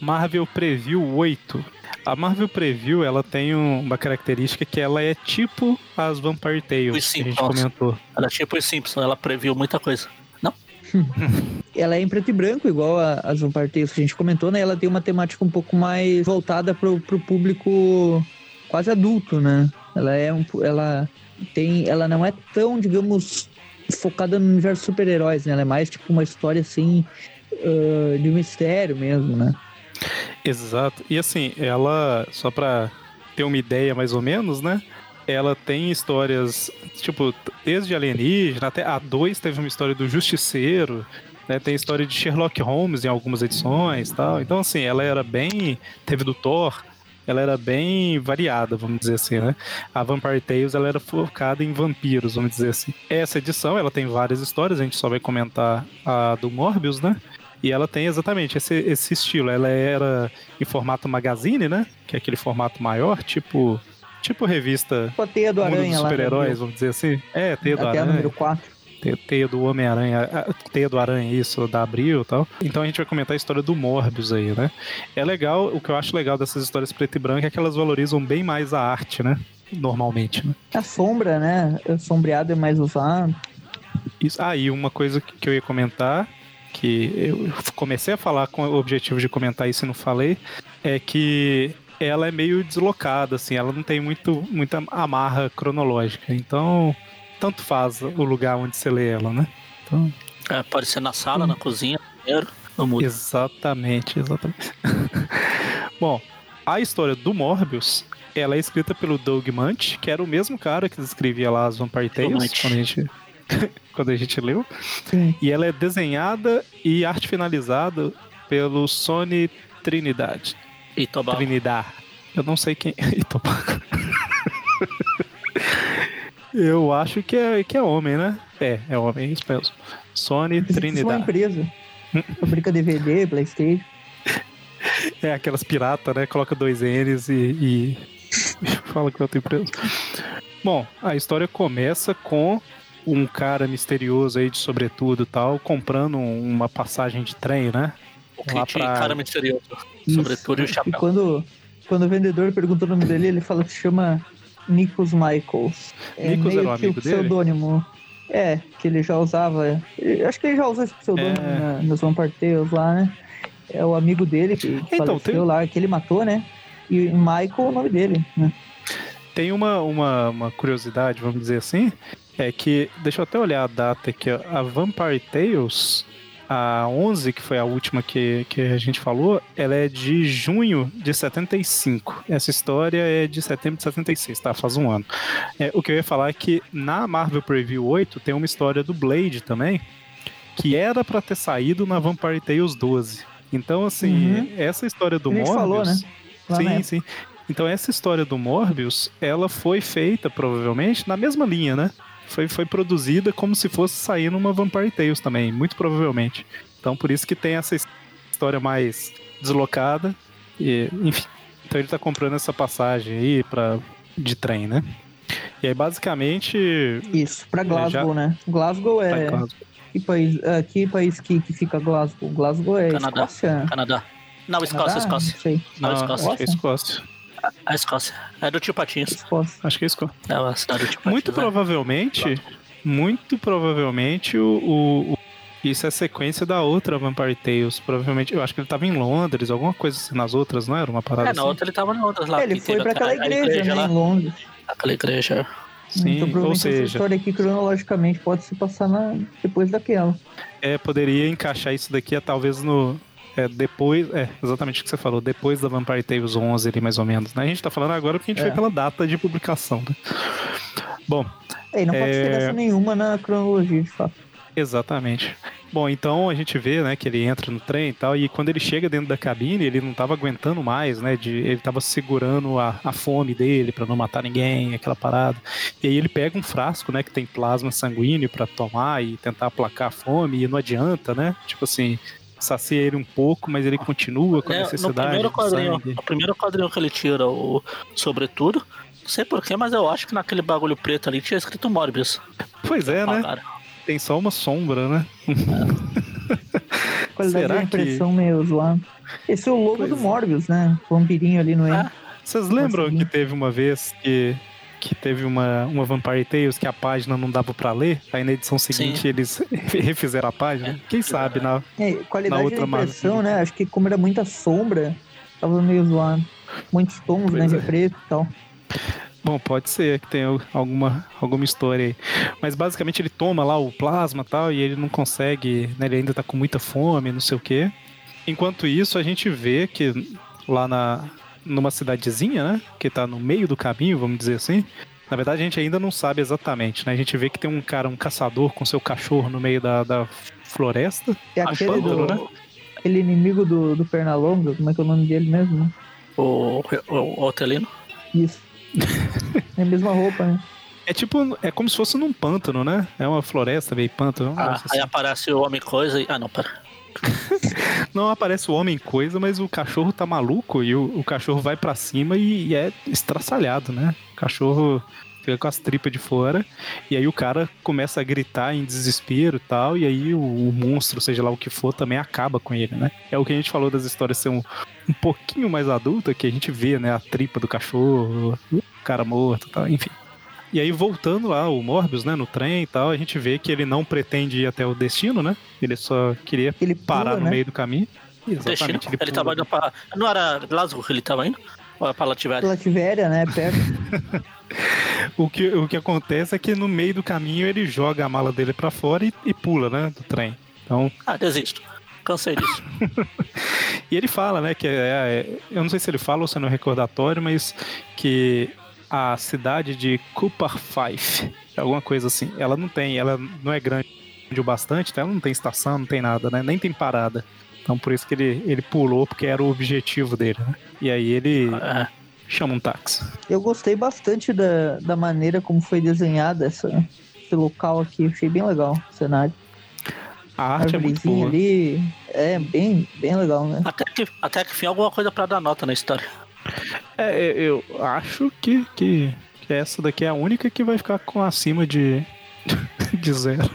Marvel Preview 8. A Marvel Preview, ela tem um- uma característica que ela é tipo as Vampire Tales Os que a gente comentou. Ela é tipo os Simpsons, ela previu muita coisa. Não? Ela é em preto e branco, igual a- as Vampire Tales que a gente comentou, né? Ela tem uma temática um pouco mais voltada pro, pro público quase adulto, né? Ela é um, ela tem, ela não é tão, digamos, focada no universo super-heróis, né? Ela é mais tipo uma história assim ah, de mistério mesmo, né? Exato. E assim, ela, só pra ter uma ideia mais ou menos, né? Ela tem histórias, tipo, desde alienígena até a 2 teve uma história do Justiceiro, né? Tem história de Sherlock Holmes em algumas edições tal. Então, assim, ela era bem. Teve do Thor, ela era bem variada, vamos dizer assim, né? A Vampire Tales, ela era focada em vampiros, vamos dizer assim. Essa edição, ela tem várias histórias, a gente só vai comentar a do Morbius, né? E ela tem exatamente esse, esse estilo. Ela era em formato magazine, né? Que é aquele formato maior, tipo. Tipo revista a teia do Mundo Aranha dos lá. Super-Heróis, vamos dizer assim. É, teia do Até a Aranha. número 4. Te- Teia do Homem-Aranha, a- Teia do Aranha, isso, da Abril e tal. Então a gente vai comentar a história do Morbius aí, né? É legal, o que eu acho legal dessas histórias preto e branco é que elas valorizam bem mais a arte, né? Normalmente, né? A sombra, né? O sombreado é mais usado. Isso, ah, e uma coisa que eu ia comentar, que eu comecei a falar com o objetivo de comentar isso e não falei, é que ela é meio deslocada, assim, ela não tem muito, muita amarra cronológica. Então, tanto faz o lugar onde você lê ela, né? Então, É, pode ser na sala, na cozinha, no banheiro, no mudo. Exatamente, exatamente. Bom, a história do Morbius, ela é escrita pelo Doug Munch, que era o mesmo cara que escrevia lá as Vampire Tales, quando a gente quando a gente leu. Sim. E ela é desenhada e arte finalizada pelo Sony Trinidad. E Tobago. Trinidad. Eu não sei quem. Ih, Tobago. Eu acho que é, que é homem, né? É, é homem, é isso mesmo. Sony Isso é uma Trinidad. empresa. Fabrica DVD, Playstation. É aquelas pirata, né? Coloca dois N's e, e fala que é outra empresa. Bom, a história começa com um cara misterioso aí de sobretudo e tal, comprando um- uma passagem de trem, né? O Lá pra- cara misterioso. Isso. Sobretudo e o E chapéu. quando, quando o vendedor pergunta o nome dele, ele fala que se chama Nikos Michaels. É meio era um que o amigo dele? pseudônimo. É, que ele já usava. eu Acho que ele já usou esse pseudônimo É. na, nos lá, né? É o amigo dele que Então, faleceu tem- lá, que ele matou, né? E Michael é o nome dele, né? Tem uma, uma, uma curiosidade, vamos dizer assim, é que, deixa eu até olhar a data aqui, ó, a Vampire Tales, a 11, que foi a última que, que a gente falou, ela é de junho de 75. Essa história é de setembro de 76, tá? Faz um ano. É, o que eu ia falar é que na Marvel Preview 8 tem uma história do Blade também, que era pra ter saído na Vampire Tales 12. Então, assim, Uhum. essa história do Morbius... falou, né? Lá Sim, sim. Então essa história do Morbius, ela foi feita provavelmente na mesma linha, né? Foi, foi produzida como se fosse sair numa Vampire Tales também, muito provavelmente. Então por isso que tem essa, his- história mais deslocada. E, enfim. Então ele tá comprando essa passagem aí pra, de trem, né? E aí, basicamente. Isso, pra Glasgow, já- né? Glasgow é. Glasgow. Que país, ah, que país que, que fica Glasgow? Glasgow é Canadá. Escócia? Canadá. Não, Escócia, Escócia? Escócia. Não sei. Não, Escócia. é Escócia. A Escócia. É do tio. Escócia. Acho que é Escócia. É a cidade do tio Patinhos. Muito né? provavelmente, muito provavelmente o, o- o- isso é sequência da outra Vampire Tales. Provavelmente, eu acho que ele tava em Londres, alguma coisa assim nas outras, não era uma parada É, na assim? outra ele tava na outra lá. É, ele que foi pra aquela a- a igreja, né, lá. em Londres. Aquela igreja. Sim, então, ou provavelmente essa seja, história aqui, cronologicamente, pode se passar na... depois daquela. é, poderia encaixar isso daqui talvez no é, depois, é, exatamente o que você falou, depois da Vampire Tales 11 ali mais ou menos, né? A gente tá falando agora porque a gente É. foi pela data de publicação, né? Bom, e não pode É. ter diferença nenhuma na cronologia, de fato. Exatamente. Bom, então a gente vê, né, que ele entra no trem e tal, e quando ele chega dentro da cabine, ele não tava aguentando mais, né, de, ele tava segurando a, a fome dele pra não matar ninguém, aquela parada. E aí ele pega um frasco, né, que tem plasma sanguíneo pra tomar e tentar aplacar a fome, e não adianta, né, tipo assim, sacia ele um pouco, mas ele continua com a É, no necessidade primeiro de quadrinho, no primeiro quadrinho que ele tira o sobretudo, não sei porquê, mas eu acho que naquele bagulho preto ali tinha escrito Morbius. Pois é, né, tem só uma sombra, né. Qualidade Será da impressão meio zoada. Esse é o logo Pois do é. Morbius, né? Vampirinho ali no Ah, meio. Vocês lembram que teve uma vez que, que teve uma, uma Vampire Tales que a página não dava pra ler? Aí na edição seguinte Sim. eles refizeram a página? Quem sabe, na, É, qualidade outra da impressão, né? Acho que como era muita sombra, tava meio zoado. Muitos tons, Pois né? De é. preto e tal. Bom, pode ser que tenha alguma, alguma história aí. Mas basicamente ele toma lá o plasma e tal, e ele não consegue, né? Ele ainda tá com muita fome, não sei o quê. Enquanto isso, a gente vê que lá na, numa cidadezinha, né? Que tá no meio do caminho, vamos dizer assim. Na verdade, a gente ainda não sabe exatamente, né? A gente vê que tem um cara, um caçador com seu cachorro no meio da, da floresta. É aquele, pântano, do, né? aquele inimigo do, do Pernalonga, como é que é o nome dele mesmo? né? O, o, o Otelino. Isso. é a mesma roupa, né? É tipo, é como se fosse num pântano, né? É uma floresta meio pântano. Ah, negócio aí assim. aparece o Homem Coisa e. Ah, não, pera. Não aparece o homem coisa, mas o cachorro tá maluco e o, o cachorro vai pra cima e, e é estraçalhado, né? O cachorro fica com as tripas de fora e aí o cara começa a gritar em desespero e tal, e aí o, o monstro, seja lá o que for, também acaba com ele, né? É o que a gente falou das histórias ser um, um pouquinho mais adulta, que a gente vê, né? A tripa do cachorro, o cara morto e tal, enfim. E aí, voltando lá, o Morbius, né, no trem e tal, a gente vê que ele não pretende ir até o destino, né? Ele só queria Ele pula, parar no né? meio do caminho. Destino. Exatamente, Ele, pula. tava indo pra. Não era Glasgow que ele tava indo? Ou é pra Lativéria? Lativéria, né? Perto. O que, o que acontece é que no meio do caminho ele joga a mala dele pra fora e, e pula, né, do trem. Então, Ah, desisto. Cansei disso. e ele fala, né, que é, é- eu não sei se ele fala ou se é no recordatório, mas que a cidade de Cooper Fife, alguma coisa assim, ela não tem, ela não é grande o bastante, então ela não tem estação, não tem nada, né, nem tem parada. Então por isso que ele, ele pulou, porque era o objetivo dele, né? E aí ele É. chama um táxi. Eu gostei bastante da, da maneira como foi desenhada essa, esse local aqui. Achei bem legal o cenário. A arte é muito boa. ali. É, bem, bem legal, né? Até que, até que enfim, alguma coisa pra dar nota na história. É, eu acho que, que, que essa daqui é a única que vai ficar com acima de, de zero.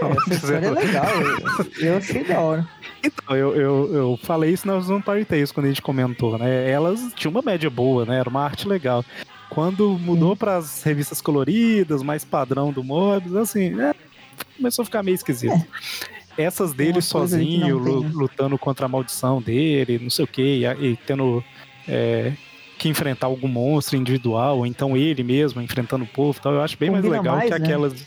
Não, de é zero. legal. Eu, eu achei da hora. Então, eu, eu, eu falei isso nas Vampire Tales quando a gente comentou, né? Elas tinham uma média boa, né? Era uma arte legal. Quando mudou para as revistas coloridas, mais padrão do Morbius, assim, é, começou a ficar meio esquisito. Essas dele É. coisa ali que sozinho, né? lutando contra a maldição dele, não sei o quê, e, e tendo é, que enfrentar algum monstro individual, ou então ele mesmo enfrentando o povo tal, eu acho bem mais Combina legal mais, que né? aquelas.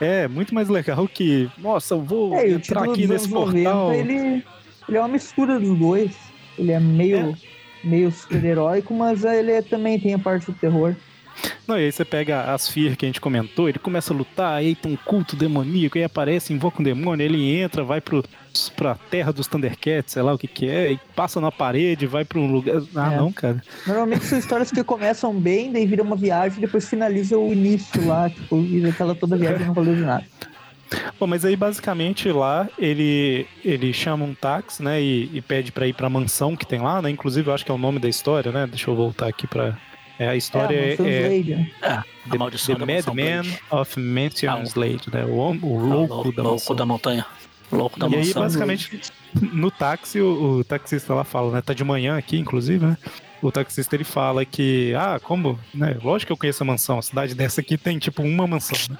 É, muito mais legal que, nossa, eu vou É, entrar aqui nesse anos 90, portal. ele, ele é uma mistura dos dois. Ele é meio, meio super-heróico, mas ele é- também tem a parte do terror. Não, e aí você pega as Fear que a gente comentou, ele começa a lutar, aí tem um culto demoníaco, aí aparece, invoca um demônio, ele entra, vai pro, pra terra dos Thundercats, sei lá o que que é, e passa na parede, vai pra um lugar... Ah, É. não, cara. Normalmente são histórias que começam bem, daí vira uma viagem e depois finaliza o início lá, tipo, e aquela toda viagem não valeu de nada. Bom, mas aí basicamente lá ele ele chama um táxi, né, e, e pede para ir para a mansão que tem lá, né? Inclusive eu acho que é o nome da história, né? Deixa eu voltar aqui para é, a história é, é, É, a maldição The da mansão Madman of Mansion Ah, o- Slade, né? O, o Ah, louco louco, da louco mansão. da montanha. Louco da E aí, mansão. basicamente, no táxi, o, o taxista lá fala, né? Tá de manhã aqui, inclusive, né? O taxista ele fala que, ah, como, né? Lógico que eu conheço a mansão, a cidade dessa aqui tem tipo uma mansão, né?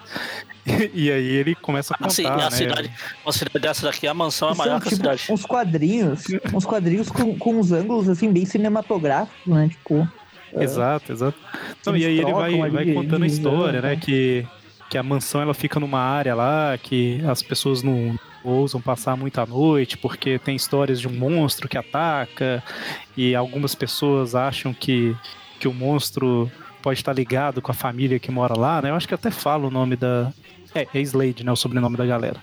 E, aí ele começa a contar, Assim, a né? cidade, uma cidade dessa daqui, a mansão é São, maior que a tipo, cidade. uns quadrinhos, uns quadrinhos com, com uns ângulos assim bem cinematográficos, né? Tipo, Exato, exato. Eles e aí ele vai, ali vai de- contando a história, né? né? Que, que a mansão ela fica numa área lá que as pessoas não ousam passar muita noite porque tem histórias de um monstro que ataca e algumas pessoas acham que, que o monstro pode estar ligado com a família que mora lá, né? Eu acho que até fala o nome da. É, é Slade, né? O sobrenome da galera.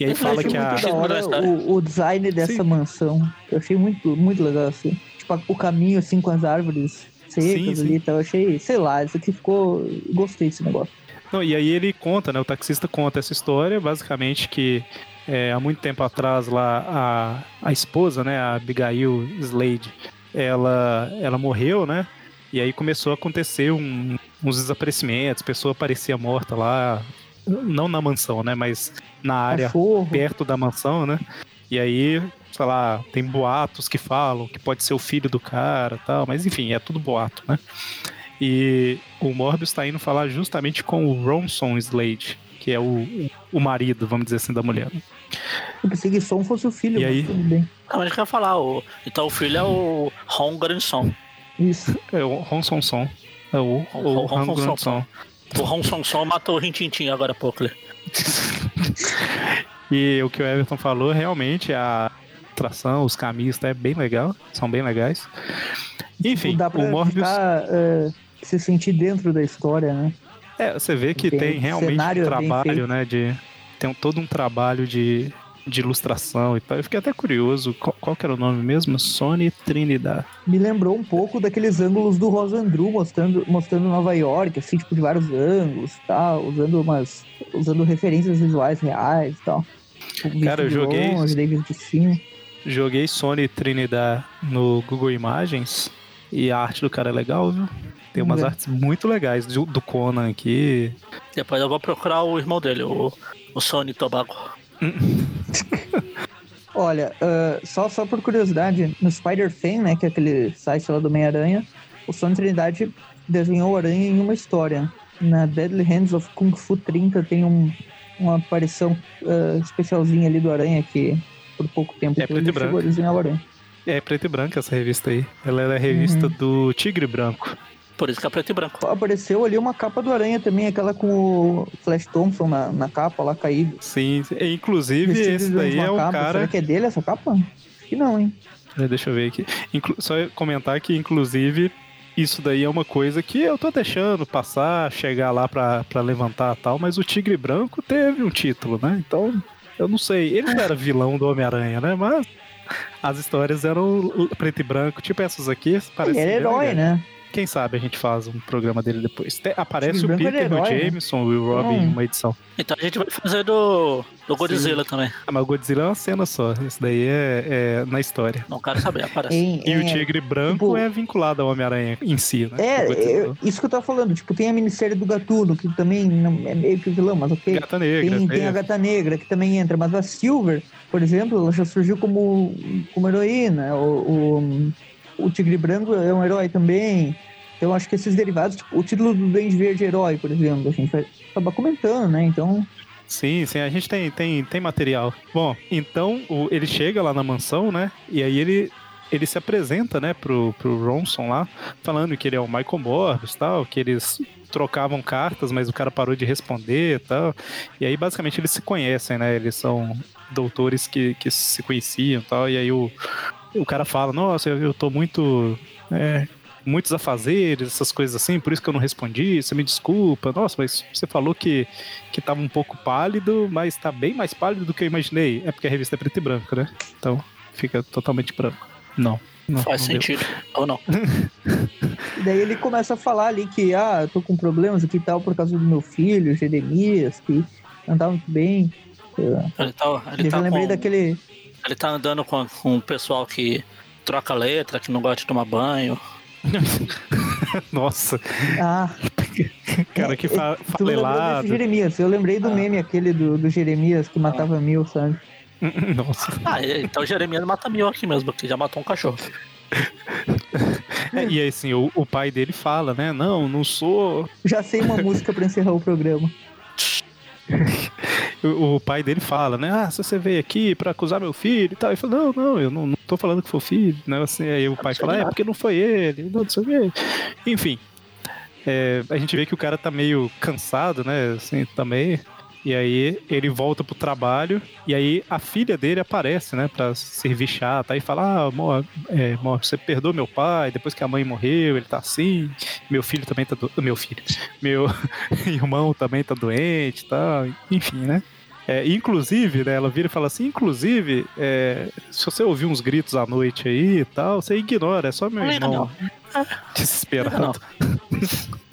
E aí Eu fala que a. Hora o, o design dessa Sim. mansão. Eu achei muito, muito legal, assim. Tipo, o caminho, assim, com as árvores secas Sim, sim. ali e tal. Eu achei, sei lá, isso aqui ficou... Gostei desse negócio. Não, e aí ele conta, né? O taxista conta essa história, basicamente que é, há muito tempo atrás lá a, a esposa, né, a Abigail Slade, ela, ela morreu, né? E aí começou a acontecer um- uns desaparecimentos, a pessoa parecia morta lá, não na mansão, né? Mas na área perto da mansão, né? E aí, sei lá, tem boatos que falam que pode ser o filho do cara tal, mas enfim, é tudo boato, né? E o Morbius tá indo falar justamente com o Ronson Slade, que é o, o marido, vamos dizer assim, da mulher. Eu pensei que som fosse o filho, E mas aí? tudo bem. Não, a gente quer falar. O, então o filho é o Ron Grandson. Isso. É o Ronson Son. É o, Ron- o Ron- Ron Ron- Grandson. O Ron Sonson matou o Rintintin agora há pouco. né? E o que o Everton falou, realmente, a atração, os caminhos, tá, é bem legal. São bem legais. Enfim, Dá pra o Morbius. ficar, é, se sentir dentro da história, né? É, você vê que Tem tem, realmente um trabalho, né? De, tem um- todo um trabalho de, de ilustração e tal. Eu fiquei até curioso, qual, qual que era o nome mesmo? Sony Trinidad. Me lembrou um pouco daqueles ângulos do Rosandru mostrando, mostrando Nova York, assim, tipo, de vários ângulos e tal, usando umas. usando referências visuais reais e tal. Tipo, Cara, eu joguei- Longe, de cima. Joguei Sony Trinidad no Google Imagens e a arte do cara é legal, viu? Tem umas ver. artes muito legais do, do Conan aqui. Depois eu vou procurar o irmão dele, o, o Sony Tobago. Olha, ah, só, só por curiosidade, no Spider-Fan, né, que é aquele site lá do Homem-Aranha, o Sony Trindade desenhou o Aranha em uma história. Na Deadly Hands of Kung Fu 30 tem um, uma aparição ah, especialzinha ali do Aranha que por pouco tempo É preto e chegou a branco. desenhar o Aranha. É preto e branco essa revista aí. Ela é a revista Uhum. do Tigre Branco. Por isso que é preto e branco. Apareceu ali uma capa do Aranha também, aquela com o Flash Thompson na, na capa lá caído. Sim, inclusive Vestido esse daí é o capa. cara. Será que é dele essa capa? Acho que não, hein? É, Deixa eu ver aqui. Inclu- Só comentar que, inclusive, isso daí é uma coisa que eu tô deixando passar, chegar lá pra, pra levantar e tal, mas o Tigre Branco teve um título, né? Então, eu não sei. Ele não era vilão do Homem-Aranha, né? Mas as histórias eram preto e branco, tipo essas aqui. Parece Ele é bem herói, né? Quem sabe a gente faz um programa dele depois. Te- aparece Tigre o Peter, é o herói, né? Jameson, o Will Robin em uma edição. Então a gente vai fazer do, do Godzilla também. Ah, mas o Godzilla é uma cena só. Isso daí é, é na história. Não quero saber, aparece. Em- E o em- Tigre Branco tipo- é vinculado ao Homem-Aranha em si, né? É, O eu- isso que eu tava falando. Tipo, tem a minissérie do Gatuno, que também não- é meio que vilão, mas ok. Gata Negra. Tem, tem é. a Gata Negra, que também entra, mas a Silver, por exemplo, ela já surgiu como, como heroína. O, o, o Tigre Branco é um herói também. Então, acho que esses derivados, tipo, o título do Duende Verde Herói, por exemplo, a gente vai acabar comentando, né? Então, Sim, sim, a gente tem, tem, tem material. Bom, então o- ele chega lá na mansão, né? E aí ele, ele se apresenta, né, pro, pro Ronson lá, falando que ele é o Michael Morbius tal, que eles trocavam cartas, mas o cara parou de responder tal. E aí, basicamente, eles se conhecem, né? Eles são doutores que, que se conheciam tal. E aí o, o cara fala, nossa, eu, eu tô muito. é, muitos afazeres, essas coisas assim, por isso que eu não respondi, você me desculpa. Nossa, mas você falou que, que tava um pouco pálido, mas tá bem mais pálido do que eu imaginei. É porque a revista é preto e branco, né? Então fica totalmente branco. Não. não Faz não deu. sentido. Ou não. e daí ele começa a falar ali que, ah, eu tô com problemas aqui e tal por causa do meu filho, Jeremias, que cantava muito bem. Eu, Ele tá, ele eu tá já lembrei com, daquele. ele tá andando com, com um pessoal que troca letra, que não gosta de tomar banho. Nossa, Ah, cara que fa tu lembrou falelado. desse Jeremias. Eu lembrei do meme aquele do, do Jeremias que matava mil, sabe? Nossa. Ah, é, então o Jeremias mata mil aqui mesmo, porque já matou um cachorro. É, e aí, assim, o, o pai dele fala, né? Não, não sou. Já sei uma música pra encerrar o programa. O, pai dele fala, né? Ah, se você veio aqui pra acusar meu filho e tal. Ele fala, não, não, eu não, não tô falando que foi o filho, né? Assim, aí o pai fala, é porque não foi ele, não, não sei o quê. Enfim. é, a gente vê que o cara tá meio cansado, né? Assim, também. E aí ele volta pro trabalho e aí a filha dele aparece, né, Pra servir chata aí fala: "Ah, amor, é, amor, você perdoa meu pai, depois que a mãe morreu, ele tá assim. Meu filho também tá do... meu filho. Meu irmão também tá doente, e tal. Enfim, né? É, inclusive, né, ela vira e fala assim, inclusive, é, se você ouvir uns gritos à noite aí e tal, você ignora, é só meu Não irmão desesperado.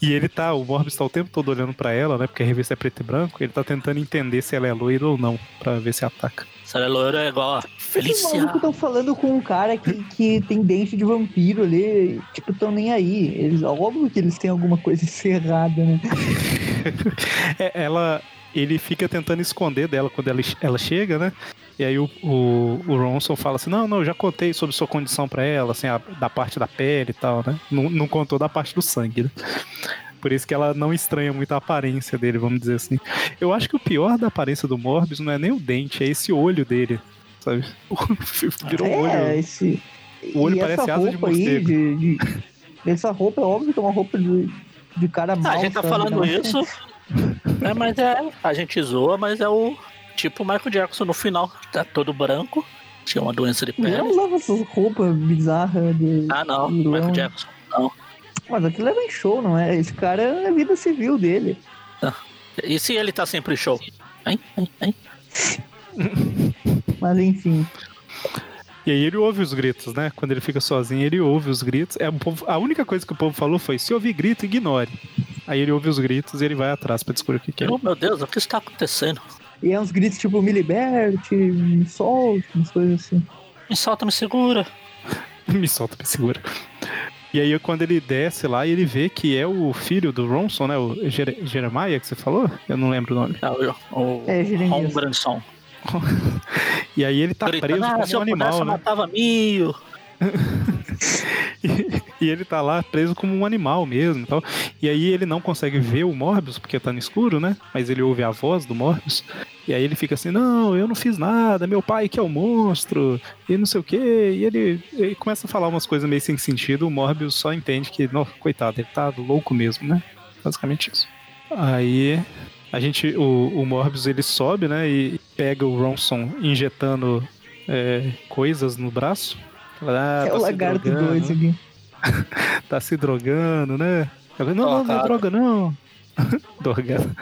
E ele tá, o Morbius tá o tempo todo olhando pra ela, né? Porque a revista é preto e branco, ele tá tentando entender se ela é loira ou não, pra ver se ataca. Se ela é loira, é igual a Felícia. malucos estão falando com um cara que, que tem dente de vampiro ali, tipo, tão nem aí. Eles, óbvio que eles têm alguma coisa encerrada, né? É, ela, ele fica tentando esconder dela quando ela, ela chega, né? E aí o, o, o Ronson fala assim, não, não, eu já contei sobre sua condição pra ela, assim, a- da parte da pele e tal, né? Não, não contou da parte do sangue, né? Por isso que ela não estranha muito a aparência dele, vamos dizer assim. Eu acho que o pior da aparência do Morbius não é nem o dente, é esse olho dele, sabe? Virou um é, olho. esse. O olho e parece essa asa de roupa aí morcego. de, de- Essa roupa é óbvio que é uma roupa de, de cara Ah, mal. a gente tá sabe? falando isso. É, mas é. A gente zoa, mas é o tipo Michael Jackson no final, tá todo branco. Tinha uma doença de pele. não usava essas roupas bizarras de. Ah, não, vilão. Michael Jackson. Não. Mas aquilo era em show, não é? Esse cara é a vida civil dele. E se ele tá sempre em show? Hein? Hein? Hein? Mas enfim. E aí ele ouve os gritos, né? Quando ele fica sozinho, ele ouve os gritos. É, o povo- a única coisa que o povo falou foi: se ouvir grito, ignore. Aí ele ouve os gritos e ele vai atrás pra descobrir o que, que é. Oh, meu Deus, o que está acontecendo? E é uns gritos tipo, me liberte, me solte, umas coisas assim. Me solta, me segura. me solta, me segura. E aí quando ele desce lá, ele vê que é o filho do Ronson, né? O Jere Jeremiah que você falou? Eu não lembro o nome. É, o, o É. Ron. E aí ele tá Gritando, preso ah, se como um eu pudesse, animal, eu né? matava mil. E, ele tá lá preso como um animal mesmo e tal. E aí ele não consegue ver o Morbius, porque tá no escuro, né? Mas ele ouve a voz do Morbius. E aí ele fica assim, não, eu não fiz nada, meu pai que é o monstro, e não sei o quê. E ele, ele começa a falar umas coisas meio sem sentido, o Morbius só entende que, não, coitado, ele tá louco mesmo, né? Basicamente isso. Aí a gente, o, o Morbius ele sobe, né? E pega o Ronson injetando é, coisas no braço. Ah, é tá o se lagarto drogando, 2 aqui. tá se drogando, né? Falei, não, não, não é droga, não. drogado.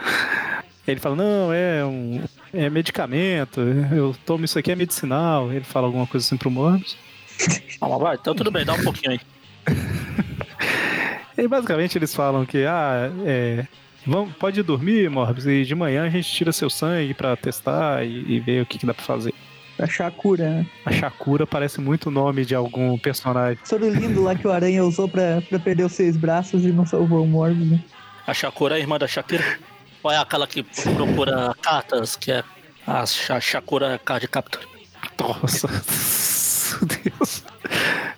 Ele fala, não, é um é medicamento, eu tomo isso aqui, é medicinal. Ele fala alguma coisa assim pro Morbius. Ah, mas vai, então tudo bem, dá um pouquinho aí. E basicamente eles falam que, ah, é. Vamos, pode dormir, Morbius, e de manhã a gente tira seu sangue pra testar e, e ver o que, que dá pra fazer. A cura, né? A Shakura parece muito o nome de algum personagem. Soro lindo lá que o Aranha usou pra, pra perder os seis braços e não salvou o Morbius, né? A Shakura é a irmã da Shakira. Ou é aquela que procura cartas, que é a Sha- Shakura Card Captor? Nossa, Deus.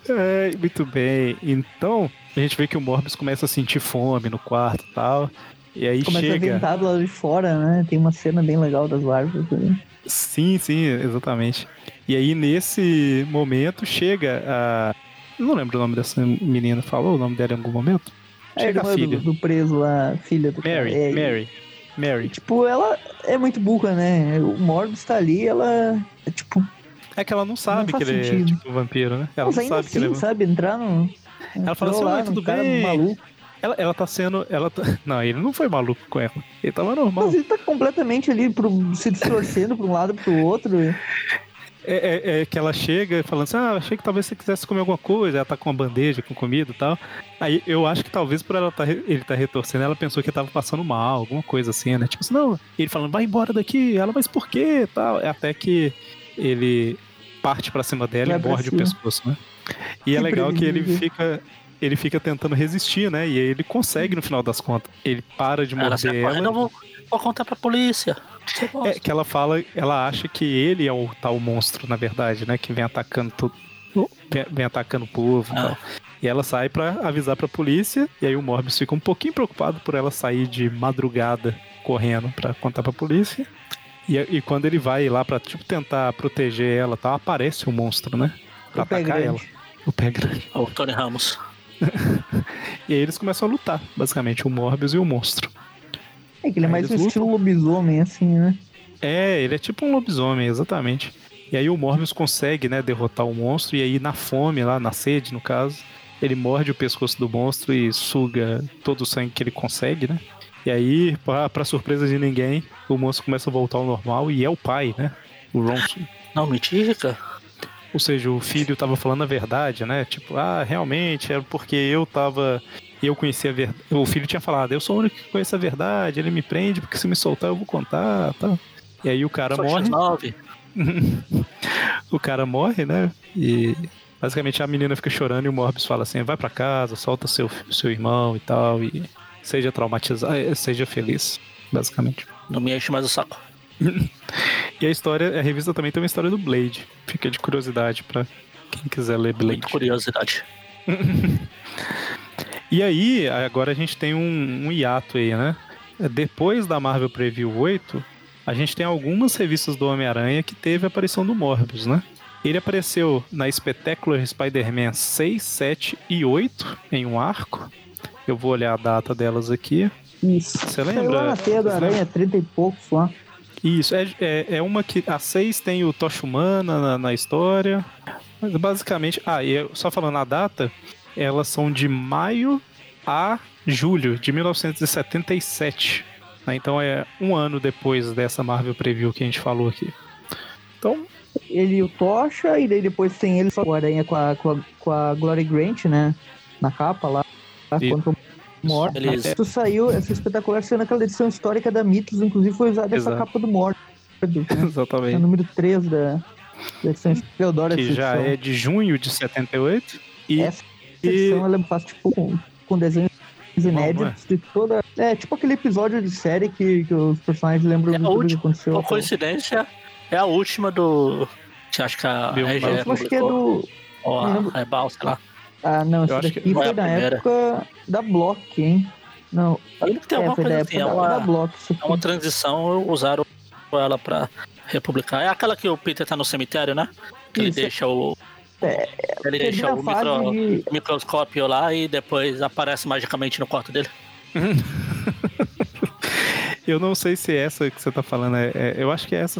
É, muito bem. Então, a gente vê que o Morbius começa a sentir fome no quarto e tal. E aí Começa a chega. ventar do lado de fora, né? Tem uma cena bem legal das larvas ali. Sim, sim, exatamente. E aí, nesse momento, chega a. Eu não lembro o nome dessa menina, falou o nome dela em algum momento? A Chega a irmã filha. do, do preso lá, filha do. Mary, É, Mary, Mary. Tipo, ela é muito burra, né? O Morbius tá ali, ela. É, tipo, É que ela não sabe faz que ele é sentido. tipo vampiro, né? Ela mas não sabe que ele é assim, sabe? Entrar no. Ela fala assim, "Oi, num tudo cara bem?" maluco. Ela, ela tá sendo. Ela tá... Não, ele não foi maluco com ela. Ele tava normal. Mas ele tá completamente ali pro, se distorcendo pra um lado pro outro. É, é, é que ela chega falando assim, ah, achei que talvez você quisesse comer alguma coisa, ela tá com uma bandeja com comida e tal. Aí eu acho que talvez por ela tá, ele tá retorcendo, ela pensou que tava passando mal, alguma coisa assim, né? Tipo assim, não, ele falando, vai embora daqui, ela, mas por quê? Tal. Até que ele parte para cima dela e morde o pescoço, né? E é legal que ele fica ele fica tentando resistir, né? E aí ele consegue no final das contas. Ele para de morder ela. ela. Eu vou, vou contar pra polícia. É que ela fala, ela acha que ele é o tal monstro, na verdade, né? Que vem atacando tudo. Vem, vem atacando o povo e ah. tal. E ela sai para avisar pra polícia. E aí o Morbius fica um pouquinho preocupado por ela sair de madrugada correndo para contar pra polícia. E, e, quando ele vai lá pra tipo, tentar proteger ela tal, aparece o um monstro, né? Pra o atacar ela. O pé grande. O Tony Ramos. e aí eles começam a lutar, basicamente, o Morbius e o monstro. É que ele é mais um estilo lobisomem, assim, né? É, ele é tipo um lobisomem, exatamente. E aí o Morbius consegue, né, derrotar o monstro, e aí na fome, lá, na sede, no caso, ele morde o pescoço do monstro e suga todo o sangue que ele consegue, né? E aí, pra, pra surpresa de ninguém, o monstro começa a voltar ao normal e é o pai, né? O Ronson. Não, mentira, cara. Ou seja, o filho tava falando a verdade, né? Tipo, ah, realmente, era porque eu tava. Eu conhecia a verdade. O filho tinha falado, eu sou o único que conhece a verdade, ele me prende, porque se me soltar eu vou contar, tá? E aí o cara Sou morre. o cara morre, né? E basicamente a menina fica chorando e o Morbius fala assim: vai para casa, solta seu, seu irmão e tal, e seja traumatizado, eh, seja feliz, basicamente. Não me enche mais o saco. e a história, a revista também tem uma história do Blade. Fica de curiosidade para quem quiser ler Blade. Muito curiosidade. e aí, agora a gente tem um, um hiato aí, né? Depois da Marvel Preview 8, a gente tem algumas revistas do Homem-Aranha que teve a aparição do Morbius, né? Ele apareceu na Spectacular Spider-Man 6, 7 e 8 em um arco. Eu vou olhar a data delas aqui. Isso. Você lembra? Saiu lá na Teia do Aranha, 30 e poucos lá. Isso, é, é, é, uma que. A 6 tem o Tocha Humana na, na história. Mas basicamente. Ah, e só falando a data, elas são de maio a julho de 1977. Né? Então é um ano depois dessa Marvel Preview que a gente falou aqui. Então. Ele e o Tocha, e daí depois tem ele só o Aranha com a, com a, com a Glory Grant, né? Na capa lá. Contra o Morto. Isso saiu, essa espetacular sendo aquela edição histórica da Mitos, inclusive foi usada essa capa do Morto. Né? Exatamente. É o número 3 da, da edição Eu adoro Que já edição. é de junho de 78. E, essa edição e... ela faz tipo com, com desenhos inéditos é? de toda. É tipo aquele episódio de série que, que os personagens lembram é do que aconteceu. Por coincidência, é a última do. Acho que a. Eu acho que é do. Ou a Rebal, sei lá. Ah, não, essa daqui foi na época da Block, hein? Não. Que tem alguma coisa assim, é uma, da Block, é uma transição, usaram ela pra republicar. É aquela que o Peter tá no cemitério, né? Que Isso. ele deixa o. É, ele deixa o micro, de... microscópio lá e depois aparece magicamente no quarto dele. eu não sei se é essa que você tá falando. É, é, eu acho que é essa,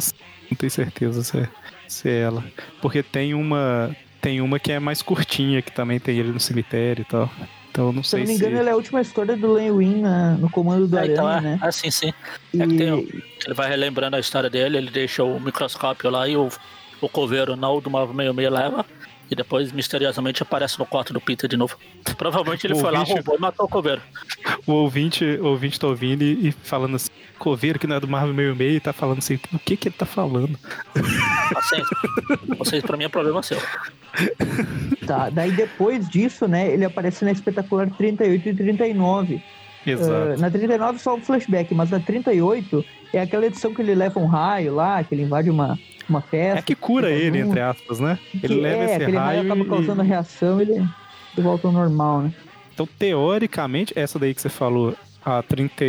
não tenho certeza se é, se é ela. Porque tem uma. Tem uma que é mais curtinha, que também tem ele no cemitério e tal. Então não se sei se... não me engano, se... ela é a última história do Len Win no comando do é, então Aranha, então, né? Ah, sim, sim. E... É que tem, ele vai relembrando a história dele, ele deixa o microscópio lá e o, o coveiro não do meio meio leva. E depois, misteriosamente, aparece no quarto do Peter de novo. Provavelmente ele o foi ouvinte, lá, roubou e matou o coveiro. O ouvinte, o ouvinte tá ouvindo e, e falando assim, coveiro que não é do Marvel meio meio, e tá falando assim, o que que ele tá falando? Paciência. Vocês, pra mim, é problema seu. Tá, daí depois disso, né, ele aparece na espetacular 38 e 39. Exato. Uh, na 39 só um flashback, mas na 38 é aquela edição que ele leva um raio lá, que ele invade uma, uma festa. É que cura ele, entre aspas, né? Ele que leva é, esse aquele raio, raio acaba causando reação, ele, ele volta ao normal, né? Então, teoricamente, essa daí que você falou, a 30,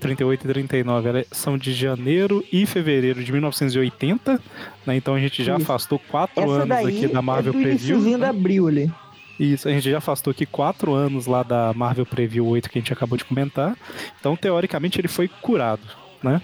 38 e 39, elas são de janeiro e fevereiro de 1980, né? Então a gente já Isso. afastou quatro essa anos aqui da Marvel é Preview. Né? de abril ali. Isso, a gente já afastou aqui quatro anos lá da Marvel Preview 8 que a gente acabou de comentar. Então, teoricamente, ele foi curado, né?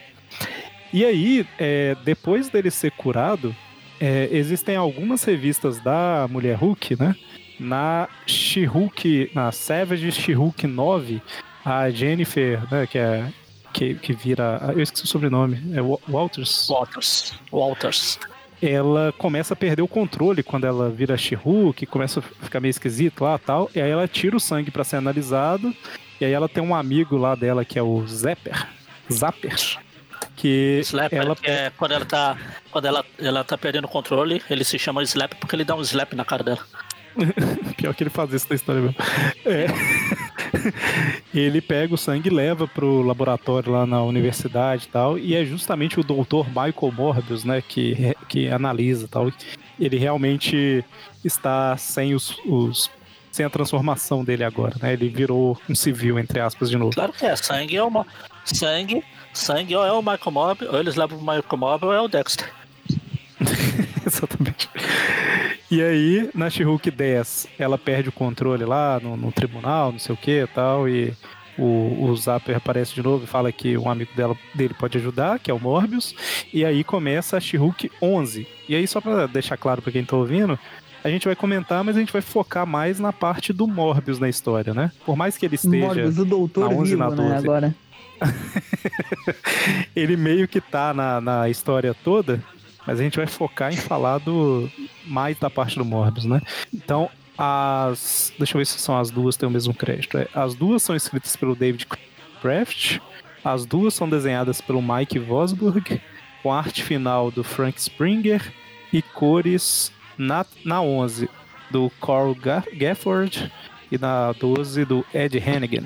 E aí, é, depois dele ser curado, é, existem algumas revistas da Mulher Hulk, né? Na She-Hulk, na Savage She-Hulk 9, a Jennifer, né, que é que, que vira. Eu esqueci o sobrenome. É Walters? Walters. Walters. ela começa a perder o controle quando ela vira She-Hulk, começa a ficar meio esquisito lá tal, e aí ela tira o sangue para ser analisado, e aí ela tem um amigo lá dela que é o Zapper, Zapper, que Slapper, ela que é quando ela tá quando ela ela tá perdendo o controle, ele se chama Slap porque ele dá um slap na cara dela. Pior que ele faz isso na história mesmo. É. ele pega o sangue e leva pro laboratório lá na universidade e tal. E é justamente o doutor Michael Morbius, né, que, que analisa tal. Ele realmente está sem os, os sem a transformação dele agora, né? Ele virou um civil, entre aspas, de novo. Claro que é, sangue é uma. Sangue, sangue ou é o Michael Morbius, ou eles levam o Michael Morbius ou é o Dexter. Exatamente. E aí, na She-Hulk 10, ela perde o controle lá no, no tribunal, não sei o que e tal, e o, o Zapper aparece de novo e fala que um amigo dela, dele pode ajudar, que é o Morbius, e aí começa a She-Hulk 11. E aí, só pra deixar claro pra quem tá ouvindo, a gente vai comentar, mas a gente vai focar mais na parte do Morbius na história, né? Por mais que ele esteja Morbius, o doutor na 11 vivo, na 12. Né, agora. ele meio que tá na, na história toda, mas a gente vai focar em falar do mais da parte do Morbius, né? Então, as. Deixa eu ver se são as duas têm o mesmo crédito. É, as duas são escritas pelo David Kraft, as duas são desenhadas pelo Mike Vosburg, com arte final do Frank Springer e cores na, na 11 do Carl Gafford e na 12 do Ed Hannigan.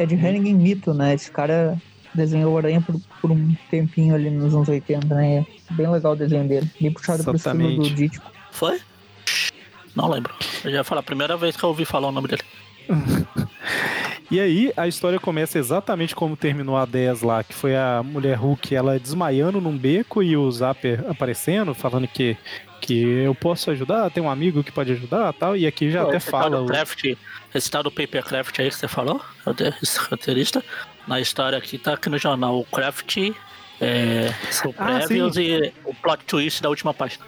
Ed Hannigan mito, né? Esse cara desenhou o Aranha por, por, um tempinho ali nos anos 80, né? Bem legal o desenho dele. Bem puxado pro estilo do Dítico. Foi? Não lembro. Eu já ia falar, a primeira vez que eu ouvi falar o nome dele. e aí, a história começa exatamente como terminou a 10 lá, que foi a mulher Hulk, ela desmaiando num beco e o Zapper aparecendo, falando que, que eu posso ajudar, tem um amigo que pode ajudar tal. E aqui já Pô, até fala. o... Craft, esse tal do Papercraft aí que você falou, esse roteirista, na história aqui, tá aqui no jornal, o Craft, é, o ah, e o plot twist da última página.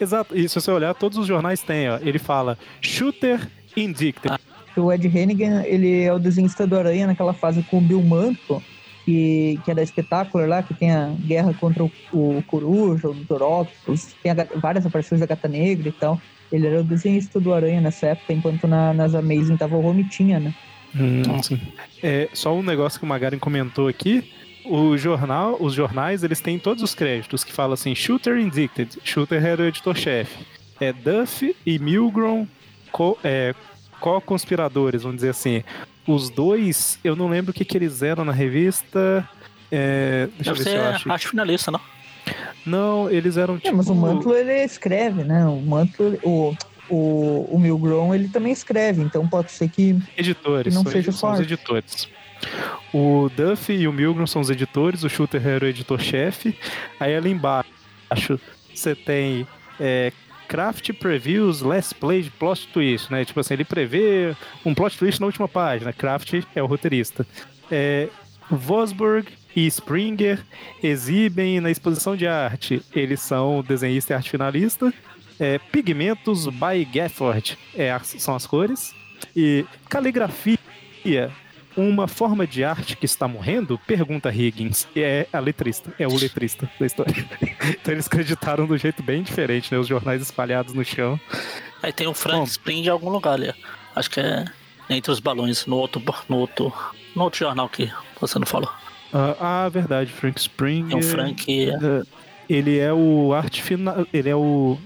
Exato, e se você olhar, todos os jornais têm, ó, ele fala Shooter Indicted. Ah. O Ed Hennigan, ele é o desenhista do Aranha naquela fase com o Bill Manto, que, que é da Espetáculo lá, que tem a guerra contra o, o Coruja, o Dr. Octopus, tem a, várias aparições da Gata Negra e tal. Ele era o desenhista do Aranha nessa época, enquanto na, nas Amazing tava o Romitinha, né? Hum, sim. É, só um negócio que o Magaren comentou aqui. O jornal, os jornais, eles têm todos os créditos que falam assim, Shooter Indicted. Shooter era o editor-chefe. É Duff e Milgrom co, é, co-conspiradores, vamos dizer assim. Os dois, eu não lembro o que, que eles eram na revista. É, deixa Deve eu ver se eu acho. Acho finalista, não? Não, eles eram tipo. É, mas o tipo Mantle ele escreve, né? O Mantle, o, o, o Milgrom ele também escreve, então pode ser que. Editores, que não seja são os editores. O Duff e o Milgrom são os editores, o Shooter era o editor-chefe. Aí ali embaixo você tem é, Craft Previews Last Play Plot Twist, né? Tipo assim, ele prevê um plot twist na última página. Craft é o roteirista. É, Vosburg e Springer exibem na exposição de arte. Eles são desenhista e arte finalista. É, Pigmentos by Gafford é, são as cores. E caligrafia, uma forma de arte que está morrendo? Pergunta Higgins. E é a letrista, é o letrista da história. então eles acreditaram do jeito bem diferente, né? Os jornais espalhados no chão. Aí tem um Frank Bom, Spring em algum lugar ali. Acho que é entre os balões, no outro, no outro, no outro jornal que você não falou. Ah, ah verdade, Frank Spring. É um Frank. É, ele é o arte final. Ele é o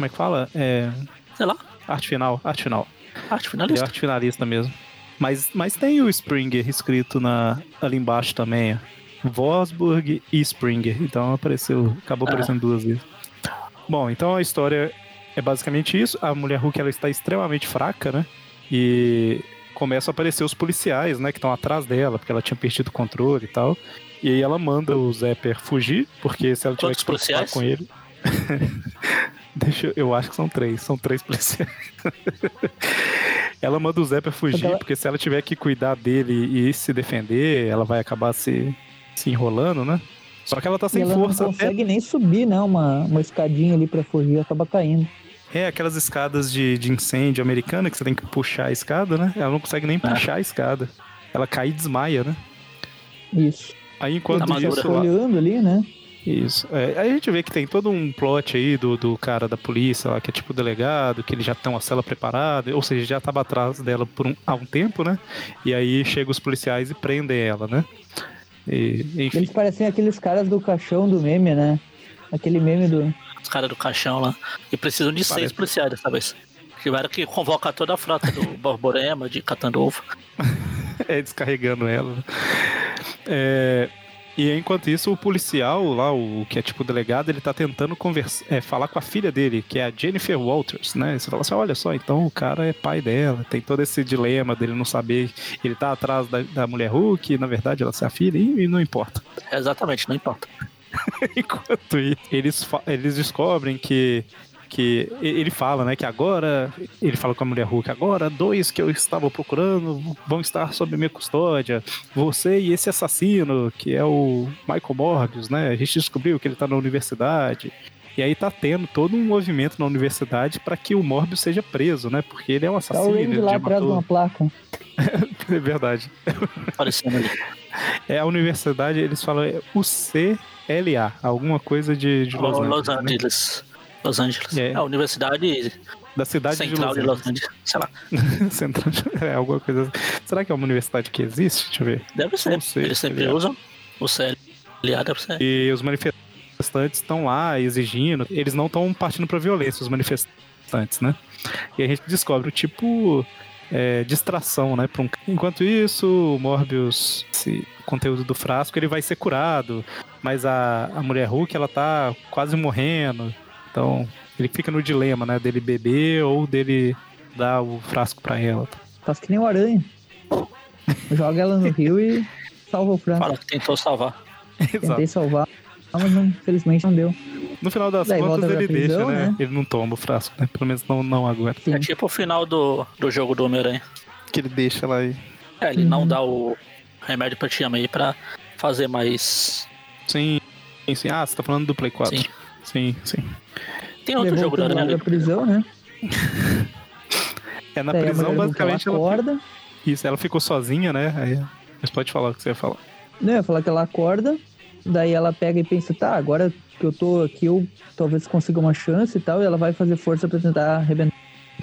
como é que fala? É... Sei lá. Arte final, arte final. Arte finalista. É arte finalista mesmo. Mas, mas tem o Springer escrito na, ali embaixo também. Vosburg e Springer. Então apareceu, acabou ah. aparecendo duas vezes. Bom, então a história é basicamente isso. A mulher Hulk ela está extremamente fraca, né? E começam a aparecer os policiais, né, que estão atrás dela, porque ela tinha perdido o controle e tal. E aí ela manda o Zepper fugir, porque se ela tiver que preocupar com ele. Deixa eu, eu acho que são três, são três policiais. ela manda o Zé pra fugir, ela... porque se ela tiver que cuidar dele e se defender, ela vai acabar se, se enrolando, né? Só que ela tá sem ela força. Não consegue até... nem subir, né? Uma, uma escadinha ali pra fugir, acaba caindo. É, aquelas escadas de, de incêndio americana que você tem que puxar a escada, né? Ela não consegue nem ah. puxar a escada. Ela cai e desmaia, né? Isso. Aí enquanto tá isso. Ela... olhando ali, né? Isso. É, aí a gente vê que tem todo um plot aí do, do cara da polícia lá, que é tipo delegado, que ele já tem uma cela preparada, ou seja, já estava atrás dela por um, há um tempo, né? E aí chegam os policiais e prendem ela, né? E, Eles parecem aqueles caras do caixão do meme, né? Aquele meme do. Os caras do caixão lá. E precisam de Parece. seis policiais dessa vez. Tiveram que convocar toda a frota do Borborema, de Catandolfo. é, descarregando ela. É, e enquanto isso, o policial lá, o que é tipo delegado, ele tá tentando conversa, é, falar com a filha dele, que é a Jennifer Walters, né? Você fala assim: olha só, então o cara é pai dela, tem todo esse dilema dele não saber, ele tá atrás da, da mulher Hulk, e na verdade ela é a filha, e, e não importa. Exatamente, não importa. enquanto isso, eles, eles descobrem que que ele fala, né, que agora, ele fala com a mulher Hulk, agora dois que eu estava procurando vão estar sob minha custódia, você e esse assassino, que é o Michael Morbius, né, a gente descobriu que ele está na universidade, e aí tá tendo todo um movimento na universidade para que o Morbius seja preso, né, porque ele é um assassino. Tá o Randy lá atrás de uma placa. é verdade. Aparecendo ali. É a universidade, eles falam é o CLA, alguma coisa de, de Los, Los Angeles. Los Angeles. Né? Los Angeles. É. A universidade da cidade central de Los, de Los Angeles. sei lá. central, é alguma coisa. Assim. Será que é uma universidade que existe? Deixa eu ver. Deve ser. Sei, Eles sempre usam o CLA, deve ser. E os manifestantes estão lá exigindo. Eles não estão partindo para violência, os manifestantes, né? E a gente descobre o tipo é, distração, né? Um... Enquanto isso, o Morbius, esse conteúdo do frasco, ele vai ser curado, mas a, a mulher Hulk, ela tá quase morrendo. Então, ele fica no dilema, né? Dele beber ou dele dar o frasco pra ela. Faz que nem o aranha. Joga ela no rio e salva o frasco. Fala que tentou salvar. Tentei salvar, mas não, infelizmente não deu. No final das Daí contas ele prisão, deixa, né? né? Ele não toma o frasco, né? Pelo menos não, não agora. Sim. É tipo o final do, do jogo do Homem-Aranha. Que ele deixa lá aí. É, ele uhum. não dá o remédio pra Tia May pra fazer mais. Sim, sim. Ah, você tá falando do Play 4. Sim. Sim, sim. Tem outro jogo da Aranha. Na prisão, né? é, na prisão, basicamente, ela. Acorda. Isso, ela ficou sozinha, né? Aí, mas pode falar o que você ia falar. Não, eu ia falar que ela acorda, daí ela pega e pensa, tá, agora que eu tô aqui, eu talvez consiga uma chance e tal, e ela vai fazer força pra tentar arrebentar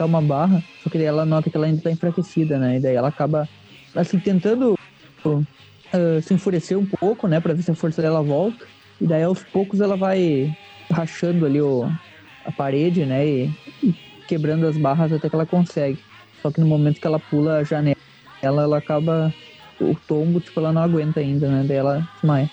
uma barra, só que daí ela nota que ela ainda tá enfraquecida, né? E daí ela acaba, assim, tentando uh, se enfurecer um pouco, né, pra ver se a força dela volta. E daí aos poucos ela vai rachando ali o, a parede, né? E, e, quebrando as barras até que ela consegue. Só que no momento que ela pula a janela, ela, ela acaba. O tombo, tipo, ela não aguenta ainda, né? Daí ela desmaia.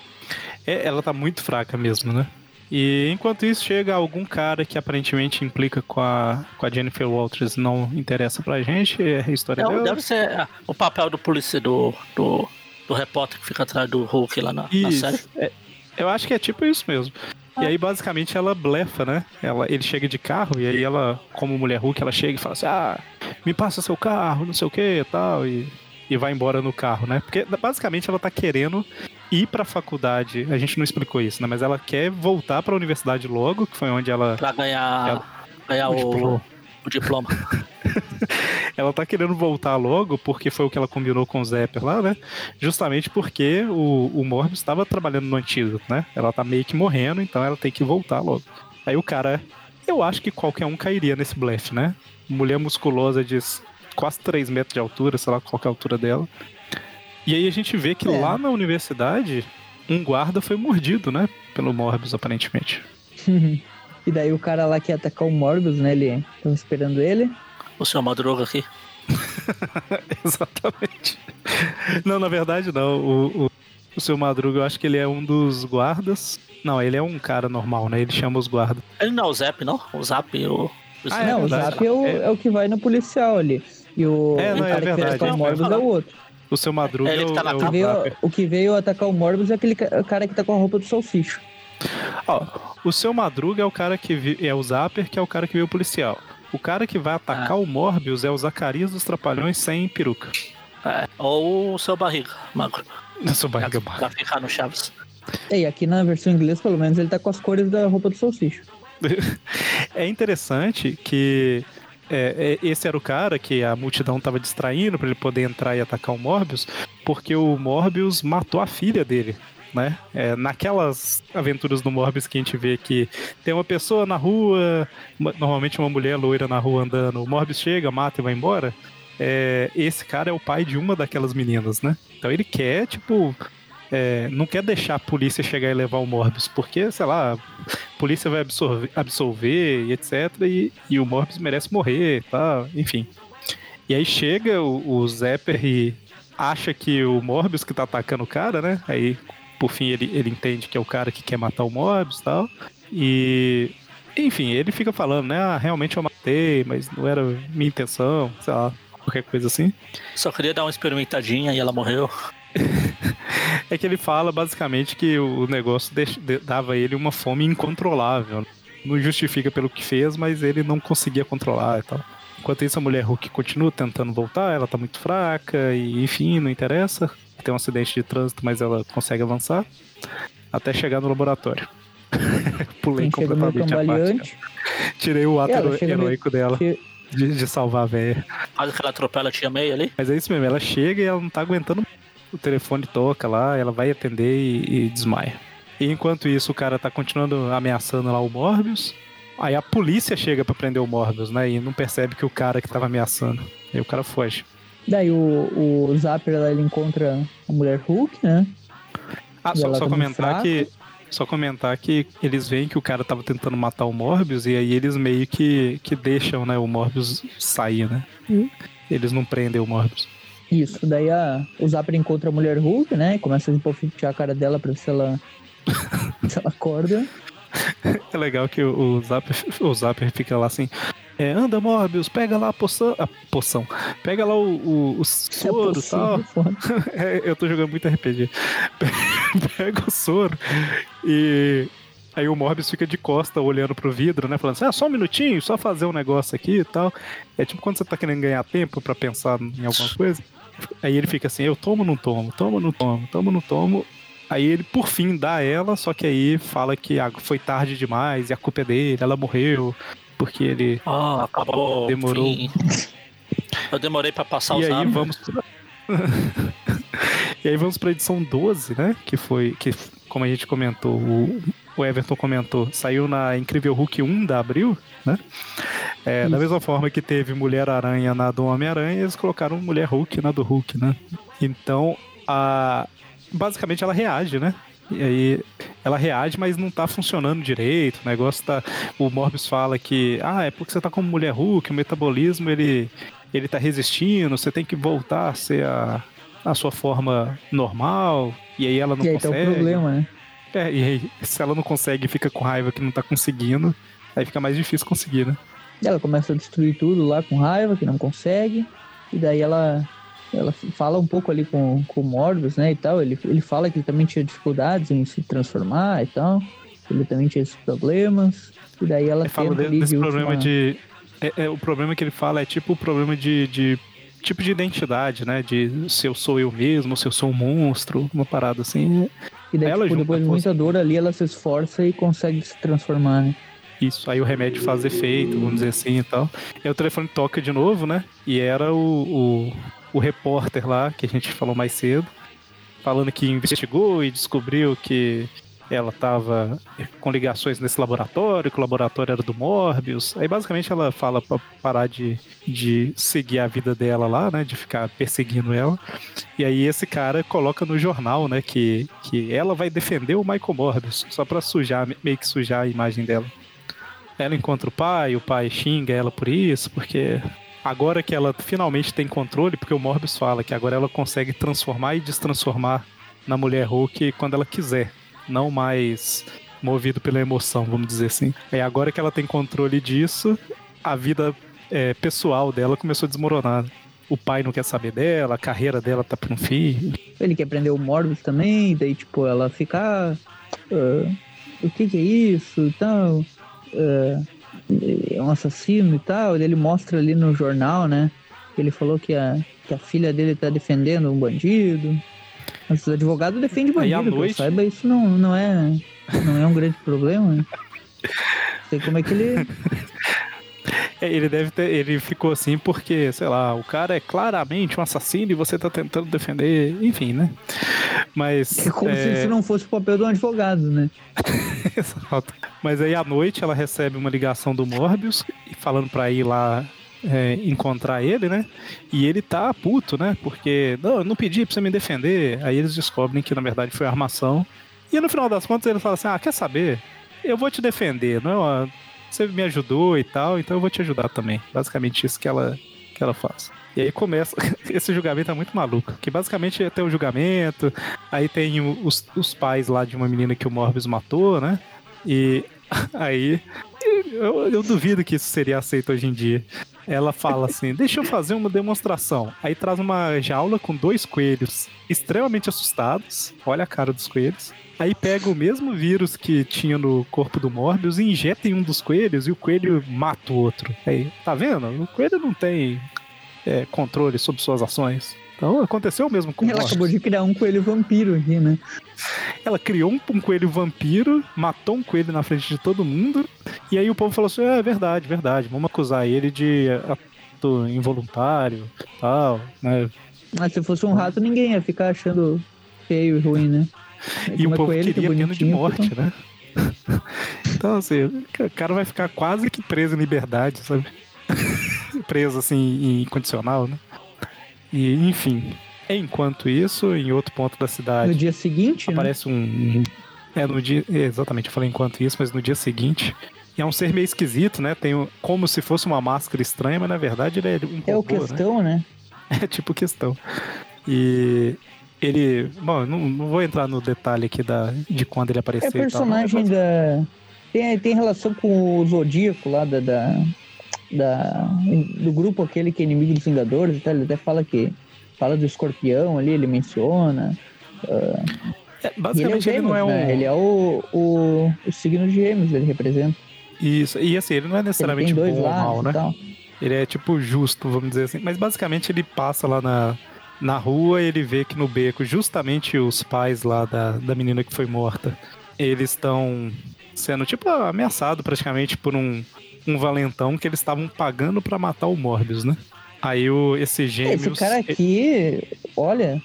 É, ela tá muito fraca mesmo, né? E enquanto isso chega algum cara que aparentemente implica com a, com a Jennifer Walters não interessa pra gente, é a história é, dela. Deve ser é, o papel do polícia do, do, do repórter que fica atrás do Hulk lá na, na série. É, eu acho que é tipo isso mesmo. E aí, basicamente, ela blefa, né? Ela, ele chega de carro e aí ela, como mulher Hulk, ela chega e fala assim: Ah, me passa seu carro, não sei o que e tal. E, e vai embora no carro, né? Porque basicamente ela tá querendo ir pra faculdade. A gente não explicou isso, né? Mas ela quer voltar pra universidade logo, que foi onde ela. Pra ganhar, ela, ganhar o, o diploma. ela tá querendo voltar logo, porque foi o que ela combinou com o Zepper lá, né? Justamente porque o, o Morbius estava trabalhando no antídoto, né? Ela tá meio que morrendo, então ela tem que voltar logo. Aí o cara, eu acho que qualquer um cairia nesse blefe, né? Mulher musculosa de quase 3 metros de altura, sei lá qual é a altura dela. E aí a gente vê que é. lá na universidade, um guarda foi mordido, né? Pelo Morbius, aparentemente. E daí o cara lá que ia atacar o Morbius, né? Ele tava esperando ele. O seu Madruga aqui. Exatamente. Não, na verdade não. O, o, o seu Madruga, eu acho que ele é um dos guardas. Não, ele é um cara normal, né? Ele chama os guardas. Ele não é o Zap, não? O Zap, o. Ah, é, não, o Zap é o, é... é o, que vai no policial ali. E o, é, não, o é cara é verdade. que veio atacar o Morbius é o outro. O seu Madruga é, ele que tá na é o, veio, o que veio atacar o Morbius é aquele cara que tá com a roupa do Salsicho. Ó, o seu Madruga é o cara que vi, é o Zapper, que é o cara que veio policial. O cara que vai atacar ah. o Morbius é o Zacarias dos Trapalhões sem peruca. É, ou o seu barriga, magro. O seu barriga magro. Pra ficar no Chaves. E aqui na versão inglesa, pelo menos, ele tá com as cores da roupa do salsicho. é interessante que é, é, esse era o cara que a multidão tava distraindo para ele poder entrar e atacar o Morbius, porque o Morbius matou a filha dele né? É, naquelas aventuras do Morbius que a gente vê que tem uma pessoa na rua, normalmente uma mulher loira na rua andando, o Morbius chega, mata e vai embora. É, esse cara é o pai de uma daquelas meninas, né? Então ele quer, tipo, é, não quer deixar a polícia chegar e levar o Morbius, porque, sei lá, a polícia vai absorver, absolver e etc. E, e o Morbius merece morrer, tá? Enfim. E aí chega o, o Zepper e acha que o Morbius que tá atacando o cara, né? Aí, por fim, ele, ele entende que é o cara que quer matar o Morbius e tal. E. Enfim, ele fica falando, né? Ah, realmente eu matei, mas não era minha intenção, sei lá, qualquer coisa assim. Só queria dar uma experimentadinha e ela morreu. é que ele fala basicamente que o negócio dava a ele uma fome incontrolável. Não justifica pelo que fez, mas ele não conseguia controlar e tal. Enquanto isso, a mulher Hulk continua tentando voltar, ela tá muito fraca e, enfim, não interessa. Tem um acidente de trânsito, mas ela consegue avançar até chegar no laboratório. Pulei completamente a parte. Tirei o ato heróico meio... dela. De, de, salvar a velha. Quase que ela atropela a tia May ali. Mas é isso mesmo, ela chega e ela não tá aguentando. O telefone toca lá, ela vai atender e, e desmaia. E enquanto isso, o cara tá continuando ameaçando lá o Morbius. Aí a polícia chega para prender o Morbius, né? E não percebe que o cara que tava ameaçando. Aí o cara foge. Daí o, o Zapper lá, ele encontra a mulher Hulk, né? Ah, só, só tá comentar que. Só comentar que eles veem que o cara tava tentando matar o Morbius e aí eles meio que, que deixam, né, o Morbius sair, né? Eles não prendem o Morbius. Isso, daí a, o Zapper encontra a mulher Hulk, né? E começa a empolfitear a cara dela pra ver se ela, se ela acorda. É legal que o, o, Zapper, o Zapper fica lá assim. É, anda, Morbius, pega lá a poção. A poção. Pega lá o, o, o soro e tal. É, eu tô jogando muito RPG. pega o soro e. Aí o Morbius fica de costa olhando pro vidro, né? Falando assim, ah, só um minutinho, só fazer um negócio aqui e tal. É tipo quando você tá querendo ganhar tempo para pensar em alguma coisa. Aí ele fica assim, eu tomo ou não tomo, tomo ou não tomo, tomo ou não tomo. Aí ele, por fim, dá ela, só que aí fala que foi tarde demais e a culpa é dele, ela morreu, porque ele ah, acabou, demorou. Fim. Eu demorei para passar e os aí vamos pra... E aí vamos pra edição 12, né? Que foi, que como a gente comentou, o, o Everton comentou, saiu na Incrível Hulk 1 da Abril, né? É, da mesma forma que teve Mulher-Aranha na do Homem-Aranha, eles colocaram Mulher Hulk na do Hulk, né? Então, a, basicamente ela reage, né? E aí ela reage, mas não tá funcionando direito. O negócio tá. O Morbius fala que, ah, é porque você tá como mulher Hulk, o metabolismo ele, ele tá resistindo, você tem que voltar a ser a, a sua forma normal. E aí ela não e aí consegue. Tá o problema, né? É, e aí, se ela não consegue fica com raiva que não tá conseguindo, aí fica mais difícil conseguir, né? Ela começa a destruir tudo lá com raiva, que não consegue. E daí ela ela fala um pouco ali com, com o Morbius, né, e tal. Ele, ele fala que ele também tinha dificuldades em se transformar e tal. Ele também tinha esses problemas. E daí ela ele fala desse, desse problema última... de... É, é, o problema que ele fala é tipo o problema de, de tipo de identidade, né? De se eu sou eu mesmo, se eu sou um monstro, uma parada assim. E daí, ela tipo, depois de muita dor ali, ela se esforça e consegue se transformar, né? Isso, aí o remédio faz efeito, vamos dizer assim e tal. E o telefone toca de novo, né? E era o, o, o repórter lá, que a gente falou mais cedo, falando que investigou e descobriu que ela estava com ligações nesse laboratório, que o laboratório era do Morbius. Aí basicamente ela fala para parar de, de seguir a vida dela lá, né, de ficar perseguindo ela. E aí esse cara coloca no jornal, né, que, que ela vai defender o Michael Morbius, só para sujar, meio que sujar a imagem dela. Ela encontra o pai, o pai xinga ela por isso, porque agora que ela finalmente tem controle, porque o Morbius fala que agora ela consegue transformar e destransformar na mulher Hulk quando ela quiser, não mais movido pela emoção, vamos dizer assim. É agora que ela tem controle disso, a vida é, pessoal dela começou a desmoronar. O pai não quer saber dela, a carreira dela tá por um fim. Ele quer prender o Morbius também, daí tipo ela fica, uh, o que que é isso, então, uh, é um assassino e tal. Ele mostra ali no jornal, né? Ele falou que a, que a filha dele tá defendendo um bandido. Mas o advogado defende bandido, Aí noite... saiba, isso não, não, é, não é um grande problema. Né? Sei como é que ele. É, ele deve ter. Ele ficou assim porque, sei lá, o cara é claramente um assassino e você tá tentando defender. Enfim, né? Mas. É como é... se isso não fosse o papel do advogado, né? Exato. Mas aí à noite ela recebe uma ligação do Morbius falando pra ir lá é, encontrar ele, né? E ele tá puto, né? Porque, não, eu não pedi pra você me defender. Aí eles descobrem que na verdade foi armação. E no final das contas ele fala assim: ah, quer saber? Eu vou te defender, não é? Você me ajudou e tal, então eu vou te ajudar também. Basicamente isso que ela, que ela faz. E aí começa. Esse julgamento é muito maluco. Que basicamente tem o julgamento, aí tem os, os pais lá de uma menina que o Morbius matou, né? E aí. Eu, eu duvido que isso seria aceito hoje em dia. Ela fala assim: Deixa eu fazer uma demonstração. Aí traz uma jaula com dois coelhos extremamente assustados. Olha a cara dos coelhos. Aí pega o mesmo vírus que tinha no corpo do Morbius e injeta em um dos coelhos e o coelho mata o outro. Aí, tá vendo? O coelho não tem é, controle sobre suas ações. Então aconteceu mesmo com Ela acabou de criar um coelho vampiro aqui, né? Ela criou um, um, coelho vampiro, matou um coelho na frente de todo mundo, e aí o povo falou assim: é verdade, verdade, vamos acusar ele de ato involuntário tal, né? Mas se fosse um rato, ninguém ia ficar achando feio e ruim, né? e o povo queria que pena de morte, né? então, assim, o cara vai ficar quase que preso em liberdade, sabe? preso, assim, em condicional, né? E, enfim. Enquanto isso, em outro ponto da cidade. No dia seguinte? Né? Aparece né? um. É, no dia. Exatamente, eu falei enquanto isso, mas no dia seguinte. É um ser meio esquisito, né? Tem como se fosse uma máscara estranha, mas na verdade ele é um É o né? questão, né? né? É tipo questão. E ele. Bom, não, não vou entrar no detalhe aqui da, de quando ele apareceu. É personagem tal, da. Tem, tem relação com o Zodíaco lá da, da, da, do grupo aquele que é inimigo dos Vingadores, tá? ele até fala que fala do escorpião ali, ele menciona. Uh, é, basicamente ele, é gêmeos, ele, não é um. Né? Ele é o, o, o signo de gêmeos, ele representa. Isso, e assim, ele não é necessariamente bom ou mal, né? Ele é tipo justo, vamos dizer assim. Mas basicamente ele passa lá na, na rua ele vê que no beco, justamente os pais lá da, da menina que foi morta, eles estão sendo, tipo, ameaçados praticamente por um, um valentão que eles estavam pagando para matar o Morbius, né? Aí o, esse gêmeos... Esse cara aqui, olha,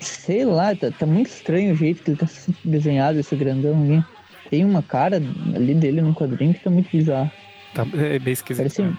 sei lá, tá, tá, muito estranho o jeito que ele tá desenhado, esse grandão ali. Tem uma cara ali dele no quadrinho que tá muito bizarro. Tá, é bem esquisito. Parece, um,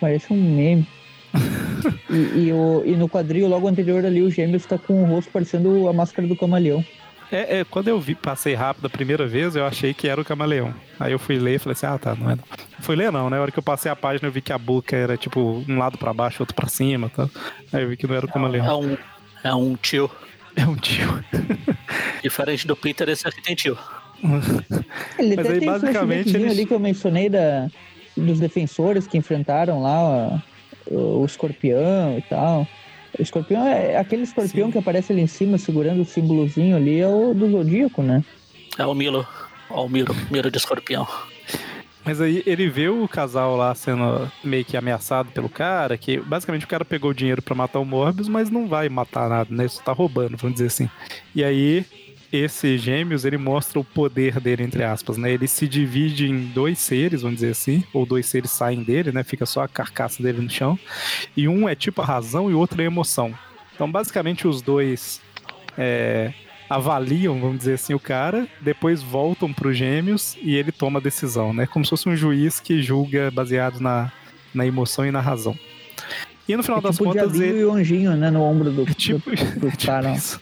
parece um meme. e, e, o, e no quadril logo anterior ali, o Gêmeos tá com o rosto parecendo a máscara do camaleão. É, é, quando eu vi, passei rápido a primeira vez, eu achei que era o camaleão. Aí eu fui ler e falei assim, ah tá, não é não. Fui ler não, né? Na hora que eu passei a página eu vi que a boca era tipo um lado para baixo, outro para cima, tá? Aí eu vi que não era o camaleão. É um, é um tio. É um tio. Diferente do Peter, esse aqui tem tio. Ele Mas aí, tem basicamente eles... ali que eu mencionei da, dos defensores que enfrentaram lá o escorpião e tal. O escorpião é aquele escorpião Sim. que aparece ali em cima segurando o símbolozinho ali, é o do Zodíaco, né? É o Milo. É o Miro, Miro de escorpião. Mas aí ele vê o casal lá sendo meio que ameaçado pelo cara, que basicamente o cara pegou o dinheiro para matar o Morbius, mas não vai matar nada, né? Isso tá roubando, vamos dizer assim. E aí esse Gêmeos, ele mostra o poder dele, entre aspas, né? Ele se divide em dois seres, vamos dizer assim, ou dois seres saem dele, né? Fica só a carcaça dele no chão. E um é tipo a razão e o outro é a emoção. Então, basicamente, os dois é, avaliam, vamos dizer assim, o cara, depois voltam pro Gêmeos e ele toma a decisão, né? Como se fosse um juiz que julga baseado na, na emoção e na razão. E no final é das tipo contas. Ele... e o anjinho, né? No ombro do, é tipo, do, do é tipo cara. Isso.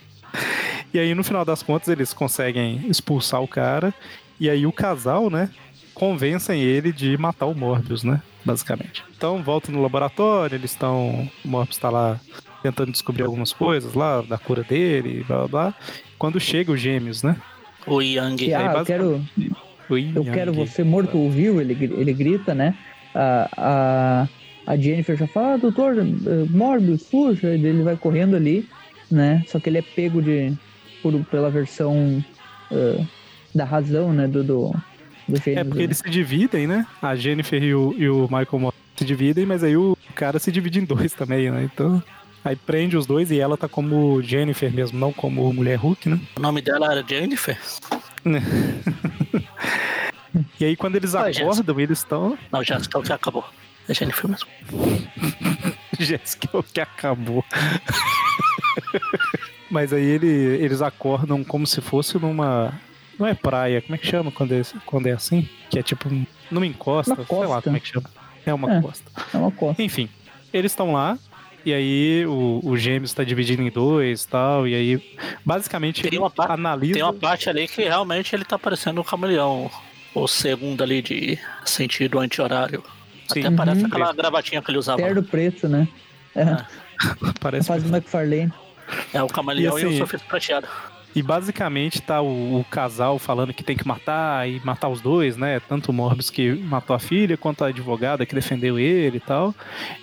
E aí, no final das contas, eles conseguem expulsar o cara. E aí o casal, né? Convencem ele de matar o Morbius, né? Basicamente. Então volta no laboratório, eles estão. O Morbius está lá tentando descobrir algumas coisas lá, da cura dele, blá blá blá. Quando chega os gêmeos, né? O Yang. Ah, eu quero. O eu quero você morto ou vivo, ele, ele grita, né? A, a, a Jennifer já fala, ah, doutor, eh, Morbius, fuja, ele vai correndo ali, né? Só que ele é pego de, por, pela versão uh, da razão, né? Do, do, do É porque eles se dividem, né? A Jennifer e o, e o Michael Moore se dividem, mas aí o cara se divide em dois também, né? Então. Aí prende os dois e ela tá como Jennifer mesmo, não como mulher Hulk, né? O nome dela era Jennifer? e aí quando eles acordam, eles estão. Não, já, já acabou. É Jennifer mesmo. Jéssica é o que acabou. Mas aí ele, eles acordam como se fosse numa. Não é praia, como é que chama quando é, quando é assim? Que é tipo numa encosta, uma sei lá como é que chama. É uma é, costa. É uma costa. Enfim, eles estão lá, e aí o, o Gêmeos está dividido em dois tal. E aí, basicamente, tem uma parte, analisa. Tem uma parte ali que realmente ele tá parecendo um camaleão. O segundo ali de sentido anti-horário. Até uhum. parece aquela gravatinha que ele usava. Terno preto, né? É. é. parece. Faz do McFarlane. É o camaleão e, assim, e o surfista prateado. E basicamente tá o, o, casal falando que tem que matar e matar os dois, né? Tanto o Morbius que matou a filha, quanto a advogada que defendeu ele e tal.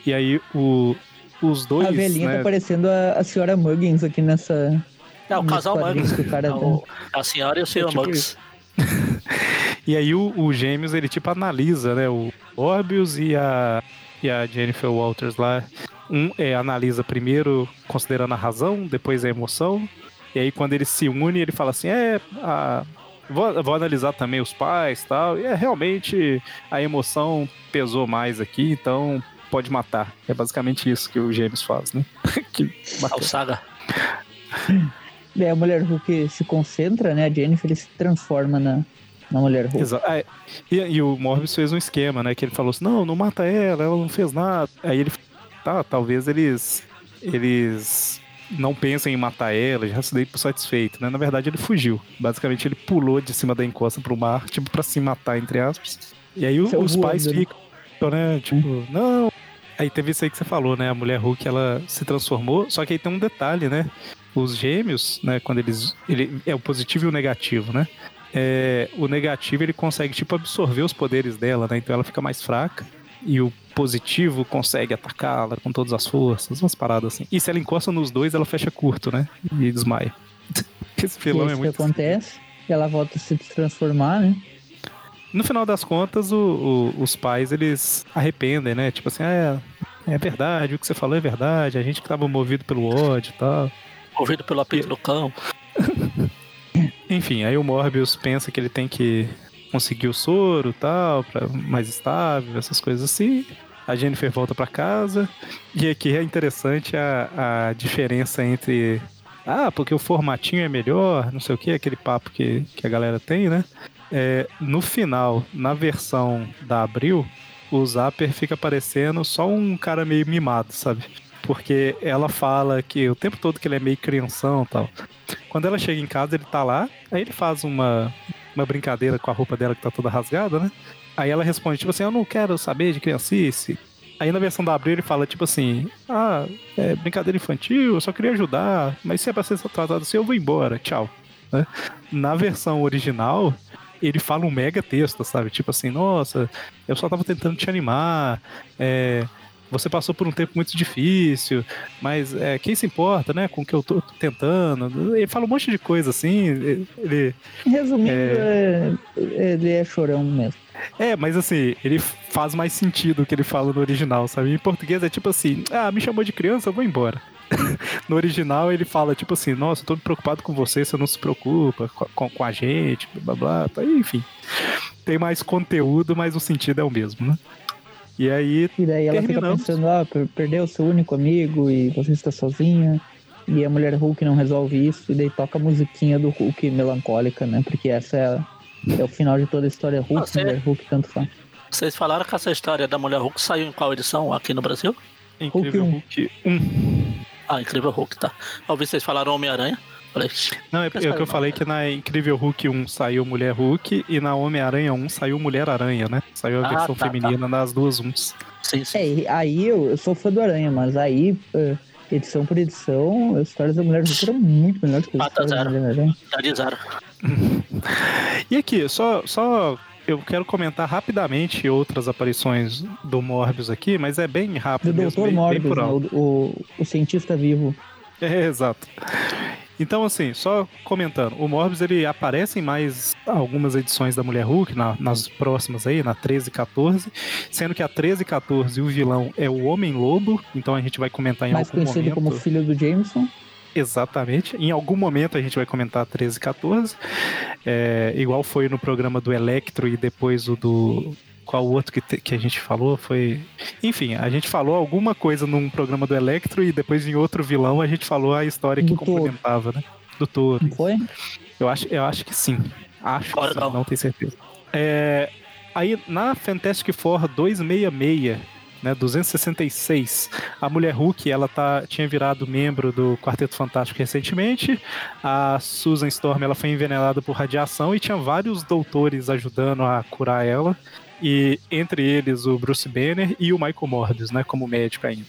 E aí o, os dois. A velhinha né? tá parecendo a, a senhora Muggins aqui nessa. É, o casal Muggins. cara é o, a senhora e o senhor é, tipo Muggins. e aí o, o Gêmeos, ele tipo analisa, né? O Morbius e a, e a Jennifer Walters lá. Um é, analisa primeiro considerando a razão, depois a emoção e aí quando ele se une, ele fala assim: é, a, vou, vou analisar também os pais tal. E é realmente a emoção pesou mais aqui, então pode matar. É basicamente isso que o James faz, né? que Saga. É, a mulher Hulk se concentra, né? A Jennifer ele se transforma na, na mulher Hulk. Exato. É, e, e, o Morbius fez um esquema, né? Que ele falou assim: não, não mata ela, ela não fez nada. Aí ele, tá, talvez eles. Eles não pensa em matar ela, já se dei por satisfeito, né? Na verdade, ele fugiu. Basicamente, ele pulou de cima da encosta pro mar, tipo, pra se matar, entre aspas. E aí os, os pais né? ficam, né? Tipo, não. Aí teve isso aí que você falou, né? A mulher Hulk, ela se transformou, só que aí tem um detalhe, né? Os gêmeos, né? Quando eles. Ele, é o positivo e o negativo, né? É, o negativo ele consegue tipo absorver os poderes dela, né? Então ela fica mais fraca e o positivo consegue atacá-la com todas as forças, umas paradas assim. E se ela encosta nos dois, ela fecha curto, né? E desmaia. Esse filão é muito. que acontece, ela volta a se transformar, né? No final das contas, o, o, os pais eles arrependem, né? Tipo assim, ah, é, é verdade, o que você falou é verdade, a gente que tava movido pelo ódio e tal. Movido pelo apito do cão. Enfim, aí o Morbius pensa que ele tem que conseguir o soro tal, para mais estável, essas coisas assim. A Jennifer volta para casa. E aqui é interessante a, a diferença entre. Ah, porque o formatinho é melhor, não sei o que, aquele papo que, que a galera tem, né? É, no final, na versão da Abril, o Zapper fica parecendo só um cara meio mimado, sabe? Porque ela fala que o tempo todo que ele é meio crianção e tal. Quando ela chega em casa, ele tá lá, aí ele faz uma, uma brincadeira com a roupa dela que tá toda rasgada, né? Aí ela responde, tipo assim, eu não quero saber de criancice. Aí na versão da Abril ele fala, tipo assim, ah, é brincadeira infantil, eu só queria ajudar, mas se é pra ser tratado assim, eu vou embora, tchau. Né? Na versão original, ele fala um mega texto, sabe? Tipo assim, nossa, eu só tava tentando te animar, é, você passou por um tempo muito difícil, mas é, quem se importa, né, com o que eu tô tentando? Ele fala um monte de coisa assim. Ele, Resumindo, é... É, ele é chorão mesmo. É, mas assim, ele faz mais sentido o que ele fala no original, sabe? Em português é tipo assim: ah, me chamou de criança, eu vou embora. no original ele fala tipo assim: nossa, eu tô preocupado com você, você não se preocupa com, com a gente, blá blá blá. Enfim, tem mais conteúdo, mas o sentido é o mesmo, né? E aí. E daí ela fica pensando, ah, perdeu seu único amigo e você está sozinha. E a mulher Hulk não resolve isso, e daí toca a musiquinha do Hulk melancólica, né? Porque essa é, é o final de toda a história Hulk, Você... mulher Hulk, tanto faz. Vocês falaram que essa história da mulher Hulk saiu em qual edição aqui no Brasil? Incrível Hulk 1. Hulk 1. Ah, Incrível Hulk, tá. Eu ouvi vocês falaram Homem-Aranha. Não, é, é o que eu falei que na Incrível Hulk 1 saiu Mulher Hulk e na Homem-Aranha 1 saiu Mulher Aranha, né? Saiu a ah, versão tá, tá. feminina tá. nas duas uns. Sim, sim. É, aí eu, eu, sou fã do Aranha, mas aí, é, edição por edição, as histórias da Mulher Hulk eram muito melhores que as histórias da Mulher Aranha. Tá de zero. e aqui, só, só eu quero comentar rapidamente outras aparições do Morbius aqui, mas é bem rápido. Do Dr. Morbius, né? o, o, o cientista vivo. É, exato. Então, assim, só comentando, o Morbius ele aparece em mais algumas edições da Mulher Hulk, na, nas próximas aí, na 13 e 14, sendo que a 13 e 14 o vilão é o Homem-Lobo, então a gente vai comentar em mais algum momento. Mais conhecido como filho do Jameson. Exatamente. Em algum momento a gente vai comentar 13 e 14. É, igual foi no programa do Electro e depois o do qual outro que, te, que a gente falou foi. Enfim, a gente falou alguma coisa num programa do Electro e depois em outro vilão a gente falou a história que complementava, né? Do. Não foi? Eu acho, eu acho que sim. Acho que sim, não tenho certeza. É, aí na Fantastic Four 266 né, 266. A Mulher Hulk, ela tá, tinha virado membro do Quarteto Fantástico recentemente. A Susan Storm, ela foi envenenada por radiação e tinha vários doutores ajudando a curar ela. E entre eles o Bruce Banner e o Michael Morbius, né, como médico ainda.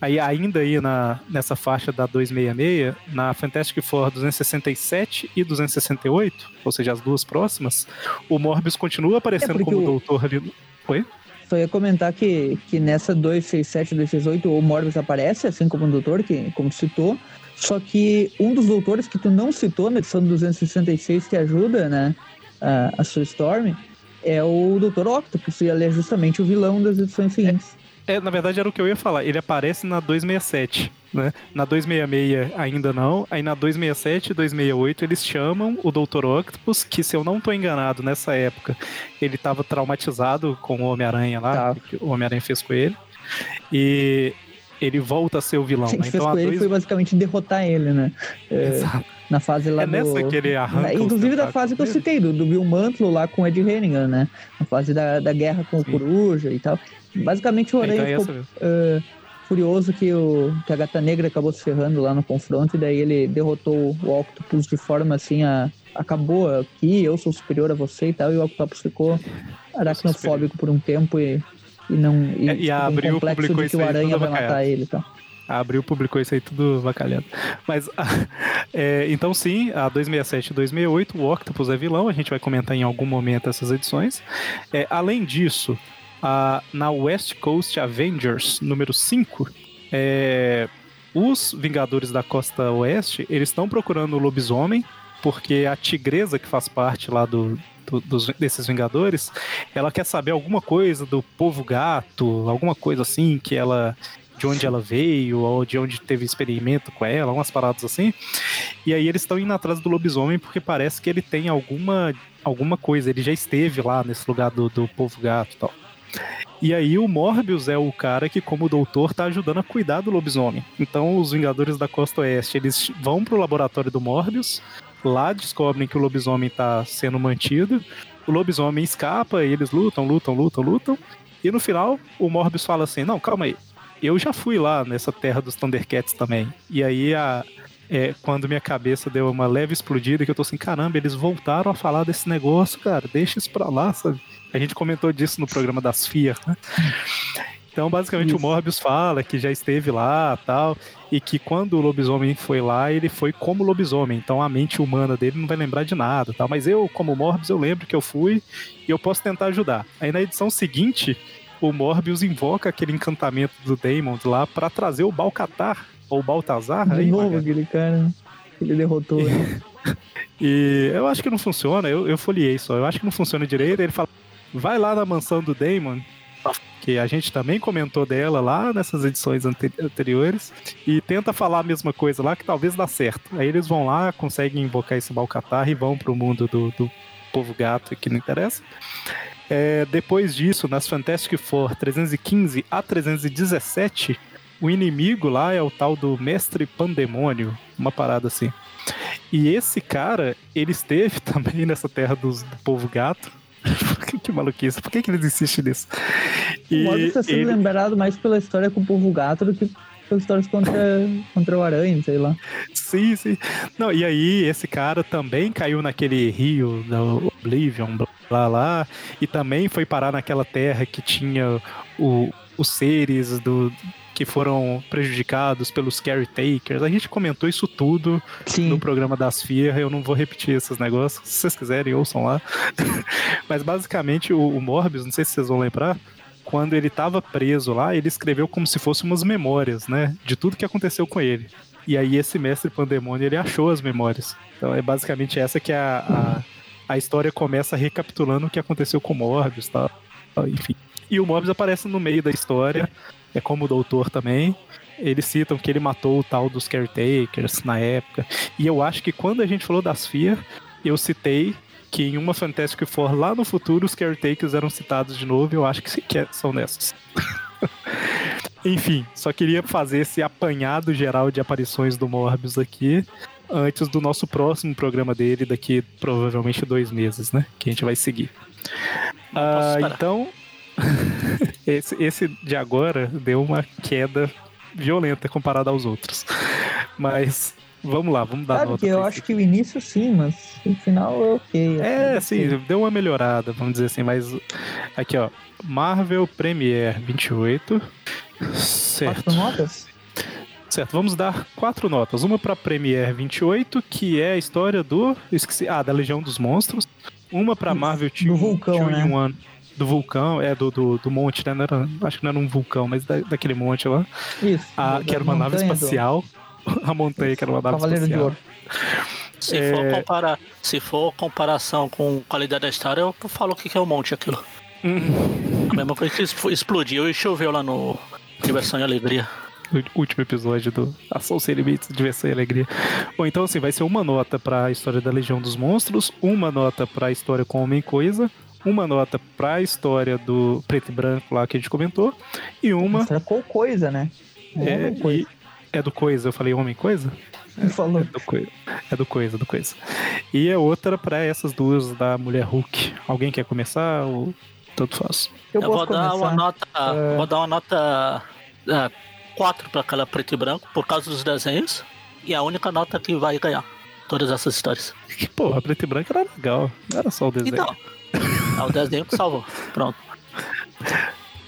Aí ainda aí na, nessa faixa da 266, na Fantastic Four 267 e 268, ou seja, as duas próximas, o Morbius continua aparecendo é como o... doutor ali. Oi? Só ia comentar que, que nessa 267 e 268 o Morbius aparece, assim como o doutor, que, como citou. Só que um dos doutores que tu não citou na edição 266 que ajuda, né, a, a sua Storm, é o Dr. Octopus, e ele é justamente o vilão das edições seguintes. É, na verdade era o que eu ia falar. Ele aparece na 267, né? Na 266 ainda não. Aí na 267 e 268 eles chamam o Dr. Octopus, que se eu não tô enganado, nessa época, ele tava traumatizado com o Homem-Aranha lá, tá. que o Homem-Aranha fez com ele. E ele volta a ser o vilão. Sim, né? Então, fez com ele foi basicamente derrotar ele, né? É, Exato. Na fase lá é nessa do... que ele arranca. Inclusive da fase que eu citei, do, do Bill Mantlo lá com o Ed Hennigan, né? Na fase da, da guerra com Sim. o Coruja e tal. Basicamente o Aranha então, ficou uh, furioso que, o, que a Gata Negra acabou se ferrando lá no confronto e daí ele derrotou o Octopus de forma assim a acabou aqui, eu sou superior a você e tal, e o Octopus ficou aracnofóbico por um tempo e, e não e, é, e abriu, um complexo de que o Aranha vai matar ele e tal. Abriu, publicou isso aí tudo bacalhado. Mas, é, então sim, a 267 e 268, o Octopus é vilão, a gente vai comentar em algum momento essas edições. É, além disso, a, na West Coast Avengers número 5, é, os Vingadores da Costa Oeste, eles estão procurando o lobisomem, porque a tigresa que faz parte lá do, do, dos, desses Vingadores, ela quer saber alguma coisa do povo gato, alguma coisa assim que ela de onde ela veio, ou de onde teve experimento com ela, umas paradas assim. E aí eles estão indo atrás do lobisomem porque parece que ele tem alguma, alguma coisa, ele já esteve lá nesse lugar do, do povo gato e tal. E aí o Morbius é o cara que, como doutor, tá ajudando a cuidar do lobisomem. Então os Vingadores da Costa Oeste, eles vão pro laboratório do Morbius, lá descobrem que o lobisomem tá sendo mantido, o lobisomem escapa, e eles lutam, lutam, lutam, lutam, e no final o Morbius fala assim, não, calma aí, eu já fui lá nessa terra dos Thundercats também. E aí a, é, quando minha cabeça deu uma leve explodida, que eu tô assim, caramba, eles voltaram a falar desse negócio, cara, deixa isso pra lá, sabe? A gente comentou disso no programa das FIA, né? Então, basicamente, Isso. o Morbius fala que já esteve lá tal, e que quando o lobisomem foi lá, ele foi como lobisomem. Então, a mente humana dele não vai lembrar de nada tal. Mas eu, como Morbius, eu lembro que eu fui e eu posso tentar ajudar. Aí, na edição seguinte, o Morbius invoca aquele encantamento do Damon lá para trazer o Balcatar, ou Baltazar. De aí, novo, aquele cara ele derrotou. Né? e eu acho que não funciona, eu, eu folhei só. Eu acho que não funciona direito. Ele fala vai lá na mansão do Damon, que a gente também comentou dela lá nessas edições anteriores, e tenta falar a mesma coisa lá, que talvez dá certo. Aí eles vão lá, conseguem invocar esse Balcatar e vão pro mundo do, do povo gato, que não interessa. É, depois disso, nas Fantastic Four 315 a 317, o inimigo lá é o tal do Mestre Pandemônio, uma parada assim. E esse cara, ele esteve também nessa terra dos, do povo gato, que maluquice, por que, que eles insistem nisso? E o Morbius está sendo ele... lembrado mais pela história com o povo gato do que pelas histórias contra, contra o aranha, sei lá. Sim, sim. Não, e aí, esse cara também caiu naquele rio da Oblivion, lá lá, e também foi parar naquela terra que tinha o, os seres do, que foram prejudicados pelos caretakers. A gente comentou isso tudo Sim. no programa das FIA, eu não vou repetir esses negócios. Se vocês quiserem, ouçam lá. Mas basicamente o, o Morbius, não sei se vocês vão lembrar, quando ele estava preso lá, ele escreveu como se fossem umas memórias, né? De tudo que aconteceu com ele. E aí esse mestre Pandemônio, ele achou as memórias. Então é basicamente essa que é a, a, a história começa recapitulando o que aconteceu com o Morbius, tá? Enfim. E o Morbius aparece no meio da história, é como o doutor também. Eles citam que ele matou o tal dos caretakers na época. E eu acho que quando a gente falou das FIA, eu citei que em uma Fantastic Four lá no futuro os caretakers eram citados de novo, eu acho que, que são nessas. Enfim, só queria fazer esse apanhado geral de aparições do Morbius aqui antes do nosso próximo programa dele, daqui provavelmente dois meses, né? Que a gente vai seguir. Ah, então, esse, esse de agora deu uma queda violenta comparado aos outros. Mas vamos lá, vamos dar Sabe nota. Que eu acho que o início sim, mas o final é ok. É, sim, deu uma melhorada, vamos dizer assim, mas aqui ó, Marvel Premiere 28. Certo. Quatro notas? Certo, vamos dar quatro notas. Uma para Premiere 28, que é a história do. Esqueci. Ah, da Legião dos Monstros. Uma para Marvel Do vulcão, né? Do vulcão, é, do, do, do monte, né? Era, acho que não era um vulcão, mas da, daquele monte lá. Isso. A, que era uma nave espacial. Do... A montanha, que era uma nave Cavaleiro espacial. De ouro. Se, é... for comparar, se for comparação com qualidade da história, eu falo o que é o um monte aquilo. Uhum. A mesma coisa que explodiu e choveu lá no Diversão e Alegria. No último episódio do Ação Sem Limites, Diversão e Alegria. Bom, então assim, vai ser uma nota para a história da Legião dos Monstros, uma nota para a história com Homem Coisa, uma nota para a história do Preto e Branco lá que a gente comentou, e uma. Com coisa, né? É, e... é do Coisa, eu falei Homem Coisa? É, Falou. É do, coisa, é do coisa, do coisa. E a outra para essas duas da Mulher Hulk. Alguém quer começar ou tanto faz? Eu, eu vou, dar uma nota, uh... vou dar uma nota uh, 4 para aquela preto e branco por causa dos desenhos. E a única nota que vai ganhar todas essas histórias. Que porra, preto e branco era legal. Não era só o desenho. Então, é o desenho que salvou. Pronto.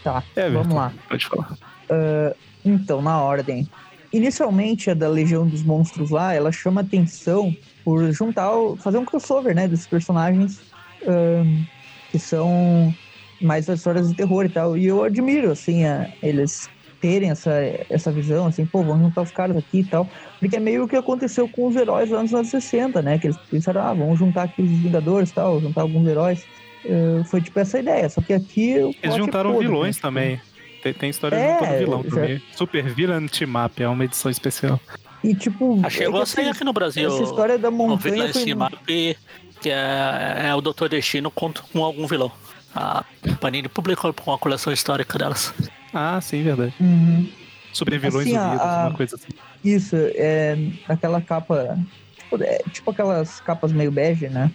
Tá, é, vamos lá. Pode falar. Uh, então, na ordem. Inicialmente, a da Legião dos Monstros lá, ela chama atenção por juntar, fazer um crossover, né, desses personagens uh, que são mais as histórias de terror e tal. E eu admiro, assim, a, eles terem essa, essa visão, assim, pô, vamos juntar os caras aqui e tal. Porque é meio o que aconteceu com os heróis lá nos anos 60, né? Que eles pensaram, ah, vamos juntar aqui os Vingadores e tal, juntar alguns heróis. Uh, foi tipo essa ideia, só que aqui... Eles juntaram todo, vilões né? também. Tem, tem história é, juntando vilão também. Super Villain Team Up, é uma edição especial. E tipo... Ah, chegou é a sair aqui no Brasil. Essa história da montanha... O Team Up, que é, é o Doutor Destino contra com algum vilão. A Panini publicou com a coleção histórica delas. Ah, sim, verdade. Uhum. Sobre vilões assim, unidos, a, uma coisa assim. Isso, é aquela capa. Tipo, é, tipo aquelas capas meio bege, né?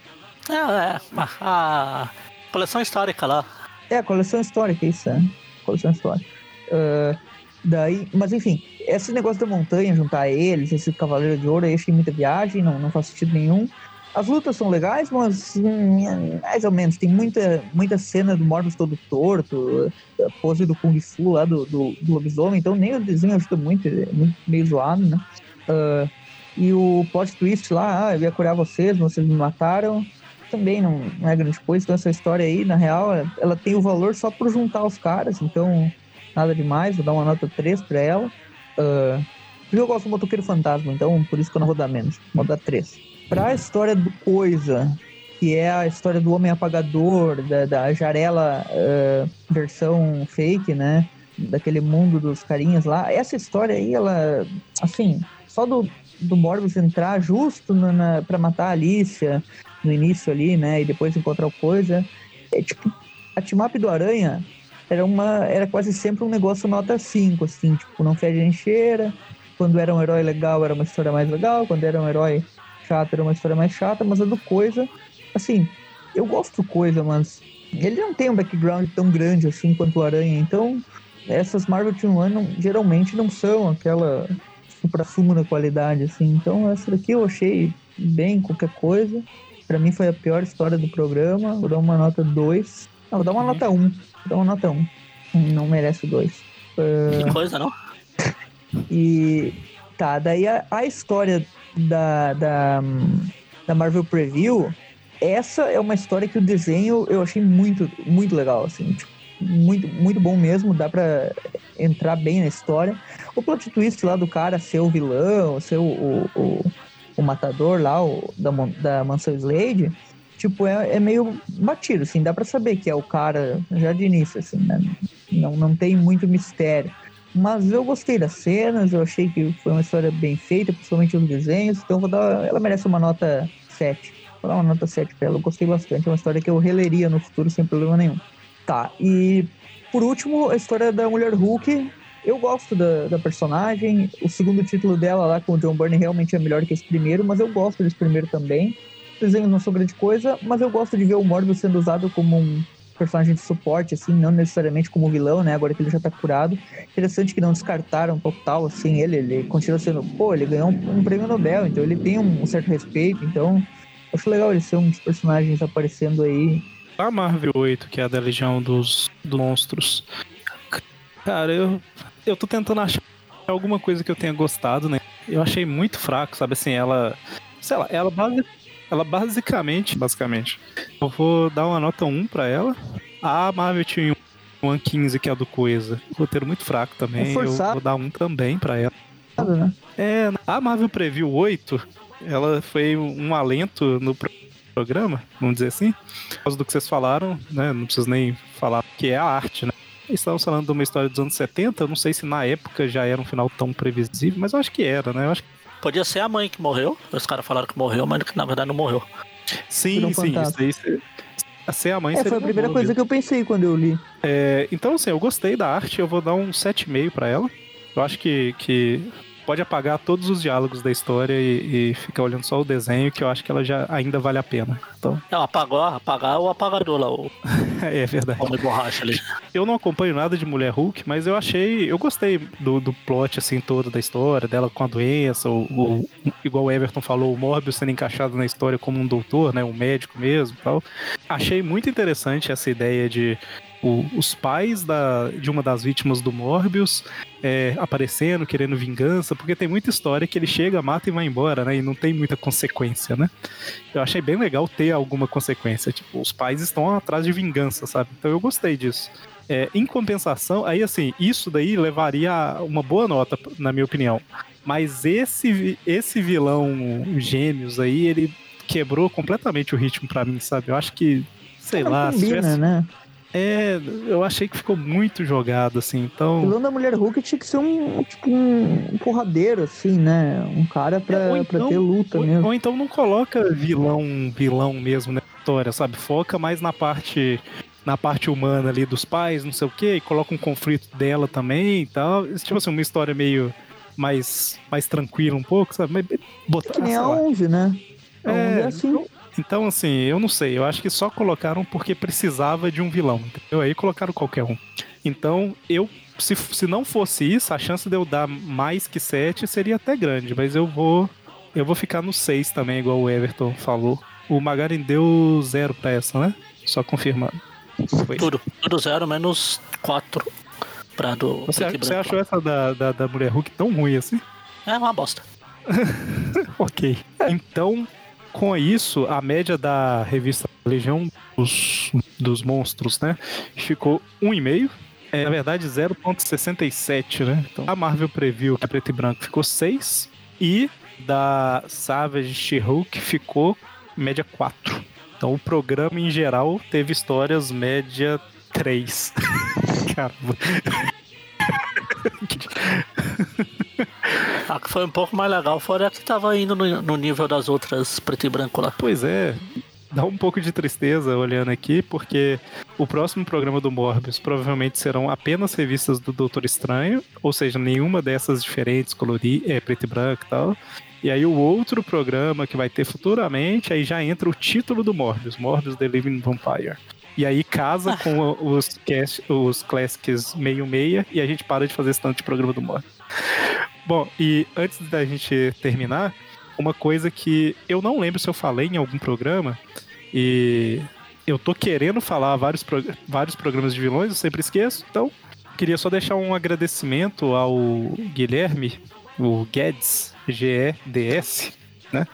É, é. A, coleção histórica lá. É, a coleção histórica, isso, é. Coleção histórica. Uh, daí, mas enfim, esse negócio da montanha, juntar eles, esse Cavaleiro de Ouro, eu achei muita viagem, não, não faz sentido nenhum. As lutas são legais, mas hum, mais ou menos. Tem muita, muita cena do Morbius todo torto, a pose do Kung Fu lá do, do, do lobisomem, então nem o desenho ajuda muito, é muito meio zoado, né? Uh, e o plot twist lá, ah, eu ia curar vocês, vocês me mataram, também não, não é grande coisa. Então essa história aí, na real, ela tem o valor só por juntar os caras, então nada demais, vou dar uma nota 3 pra ela. Uh, eu gosto do Motoqueiro Fantasma, então por isso que eu não vou dar menos, vou dar 3 para a história do Coisa, que é a história do Homem Apagador, da, da Jarela uh, versão fake, né? Daquele mundo dos carinhas lá. Essa história aí, ela, assim, só do, do Morbius entrar justo para matar a Alicia no início ali, né? E depois encontrar Coisa. É tipo, a team-up do Aranha era, uma, era quase sempre um negócio nota 5, assim, tipo, não fede nem cheira. Quando era um herói legal, era uma história mais legal. Quando era um herói chata, era uma história mais chata, mas a do Coisa, assim, eu gosto do Coisa, mas ele não tem um background tão grande assim quanto o Aranha, então essas Marvel Team One não, geralmente não são aquela supra-sumo da qualidade, assim, então essa daqui eu achei bem qualquer coisa, para mim foi a pior história do programa, vou dar uma nota 2, não, vou dar uma nota 1, um. vou dar uma nota 1, um. não merece 2. Uh... Que coisa, não? e tá, daí a, a história da, da, da Marvel Preview, essa é uma história que o desenho eu achei muito, muito legal, assim, tipo, muito, muito bom mesmo, dá pra entrar bem na história. O plot twist lá do cara ser o vilão, ser o, o, o, o matador lá, o, da, da mansão Slade, tipo, é, é meio batido, assim, dá pra saber que é o cara já de início, assim, né? Não, não tem muito mistério. Mas eu gostei das cenas, eu achei que foi uma história bem feita, principalmente os desenhos, então vou dar. Ela merece uma nota 7. Vou dar uma nota 7 pra ela. Eu gostei bastante. É uma história que eu releria no futuro sem problema nenhum. Tá, e por último, a história da Mulher Hulk. Eu gosto da, da personagem. O segundo título dela lá com o John Byrne realmente é melhor que esse primeiro, mas eu gosto desse primeiro também. Os desenhos não são grande coisa, mas eu gosto de ver o Morbius sendo usado como um personagem de suporte, assim, não necessariamente como vilão, né? Agora que ele já tá curado. Interessante que não descartaram total, assim, ele. Ele continua sendo. Pô, ele ganhou um, um prêmio Nobel, então ele tem um, um, certo respeito. Então, acho legal ele ser um dos personagens aparecendo aí. A Marvel 8, que é a da Legião dos, dos Monstros. Cara, eu, eu tô tentando achar alguma coisa que eu tenha gostado, né? Eu achei muito fraco, sabe assim, ela. Sei lá, ela base, ela basicamente, basicamente, eu vou dar uma nota 1 para ela. A Marvel tinha um 15 que é a do Coisa. Roteiro muito fraco também. Eu vou dar um também para ela. Né? É, a Marvel Preview 8, ela foi um alento no programa, vamos dizer assim. Por causa do que vocês falaram, né? Não preciso nem falar que é a arte, né? Estamos falando de uma história dos anos 70, eu não sei se na época já era um final tão previsível, mas eu acho que era, né? Eu acho que Podia ser a mãe que morreu. Os caras falaram que morreu, mas que na verdade não morreu. Sim, um sim, isso aí. Ser a mãe é, foi a primeira coisa que eu pensei quando eu li. É, então, assim, eu gostei da arte, eu vou dar um 7,5 para ela. Eu acho que, que pode apagar todos os diálogos da história e, e, ficar olhando só o desenho, que eu acho que ela já ainda vale a pena. Então... Não, apagar, apagar o apagador lá. O... é verdade. Homem borracha ali. Eu não acompanho nada de Mulher Hulk, mas eu achei. Eu gostei do, do plot assim todo da história, dela com a doença, o, o, igual o Everton falou, o Morbius sendo encaixado na história como um doutor, né? Um médico mesmo tal. Achei muito interessante essa ideia de o, os pais da, de uma das vítimas do Morbius é, aparecendo, querendo vingança, porque tem muita história que ele chega, mata e vai embora, né? E não tem muita consequência, né? Eu achei bem legal ter alguma consequência. Tipo, os pais estão atrás de vingança, sabe? Então eu gostei disso. É, em compensação, aí assim, isso daí levaria uma boa nota, na minha opinião. Mas esse, esse vilão Gêmeos aí, ele quebrou completamente o ritmo para mim, sabe? Eu acho que, sei lá, combina, se tivesse... né? É, eu achei que ficou muito jogado, assim, então... O vilão da Mulher Hulk tinha que ser um, tipo, um porradeiro, assim, né? Um cara pra, é, então, pra ter luta ou, mesmo. Ou então não coloca vilão, vilão mesmo na história, sabe? Foca mais na parte na parte humana ali dos pais, não sei o que, e coloca um conflito dela também e tal. Tipo assim, uma história meio mais, mais tranquila um pouco, sabe? Mas botar, é que nem a 11, né? A é, é assim. Então, então, assim, eu não sei. Eu acho que só colocaram porque precisava de um vilão, entendeu? Aí colocaram qualquer um. Então, eu. Se, se não fosse isso, a chance de eu dar mais que 7 seria até grande, mas eu vou. Eu vou ficar no 6 também, igual o Everton falou. O Magarin deu zero pra essa, né? Só confirmando. Foi. Tudo, tudo zero, menos 4 pra do. Você, você achou essa da, da, da Mulher Hulk tão ruim assim? É uma bosta. ok. Então, com isso, a média da revista Legião dos, dos Monstros, né, ficou 1,5. É, na verdade, 0,67, né? Então, a Marvel Preview, que é preto e branco, ficou 6. E da Savage She-Hulk ficou média 4. Então, o programa em geral teve histórias média 3. Caramba. A que foi um pouco mais legal fora a que tava indo no, no nível das outras preto e branco lá. Pois é, dá um pouco de tristeza olhando aqui, porque o próximo programa do Morbius provavelmente serão apenas revistas do Doutor Estranho, ou seja, nenhuma dessas diferentes, coloridas, é, preto e branco e tal. E aí o outro programa que vai ter futuramente, aí já entra o título do Morbius, Morbius The Living Vampire. E aí casa com os, cast, os classics meio-meia e a gente para de fazer esse tanto de programa do Morbius. Bom, e antes da gente terminar, uma coisa que eu não lembro se eu falei em algum programa, e eu tô querendo falar vários, vários programas de vilões, eu sempre esqueço, então queria só deixar um agradecimento ao Guilherme, o Guedes, G-E-D-S, né?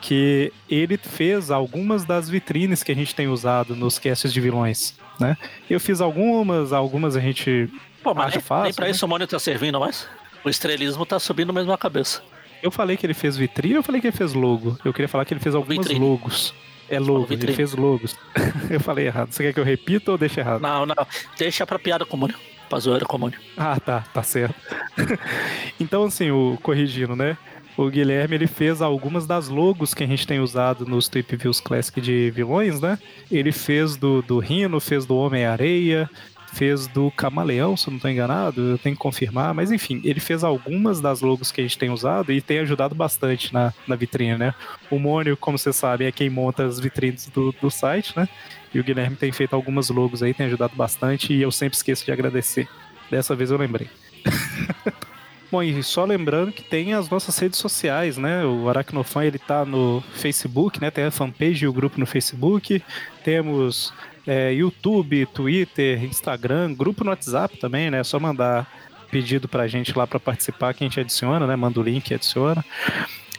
Que ele fez algumas das vitrines que a gente tem usado nos casts de vilões, né? Eu fiz algumas, algumas a gente Pô, mas acha nem, fácil. Nem pra né? isso o Mônio tá servindo mais? O estrelismo tá subindo mesmo a cabeça. Eu falei que ele fez vitrine ou eu falei que ele fez logo? Eu queria falar que ele fez algumas vitrine. logos. É logo, ele fez logos. eu falei errado. Você quer que eu repita ou deixe errado? Não, não. Deixa pra piada comum. Pra zoeira comum. Ah, tá, tá certo. então, assim, o corrigindo, né? o Guilherme ele fez algumas das logos que a gente tem usado nos Tweep Views Classic de vilões, né? Ele fez do, do Rino, fez do Homem-Areia, fez do Camaleão, se eu não estou enganado, eu tenho que confirmar, mas enfim, ele fez algumas das logos que a gente tem usado e tem ajudado bastante na, na vitrine, né? O Mônio, como vocês sabem, é quem monta as vitrines do, do site, né? E o Guilherme tem feito algumas logos aí, tem ajudado bastante e eu sempre esqueço de agradecer. Dessa vez eu lembrei. Bom, e só lembrando que tem as nossas redes sociais, né? O Aracnofan ele tá no Facebook, né? Tem a fanpage e o grupo no Facebook. Temos é, YouTube, Twitter, Instagram, grupo no WhatsApp também, né? É só mandar pedido pra gente lá para participar que a gente adiciona, né? Manda o link e adiciona.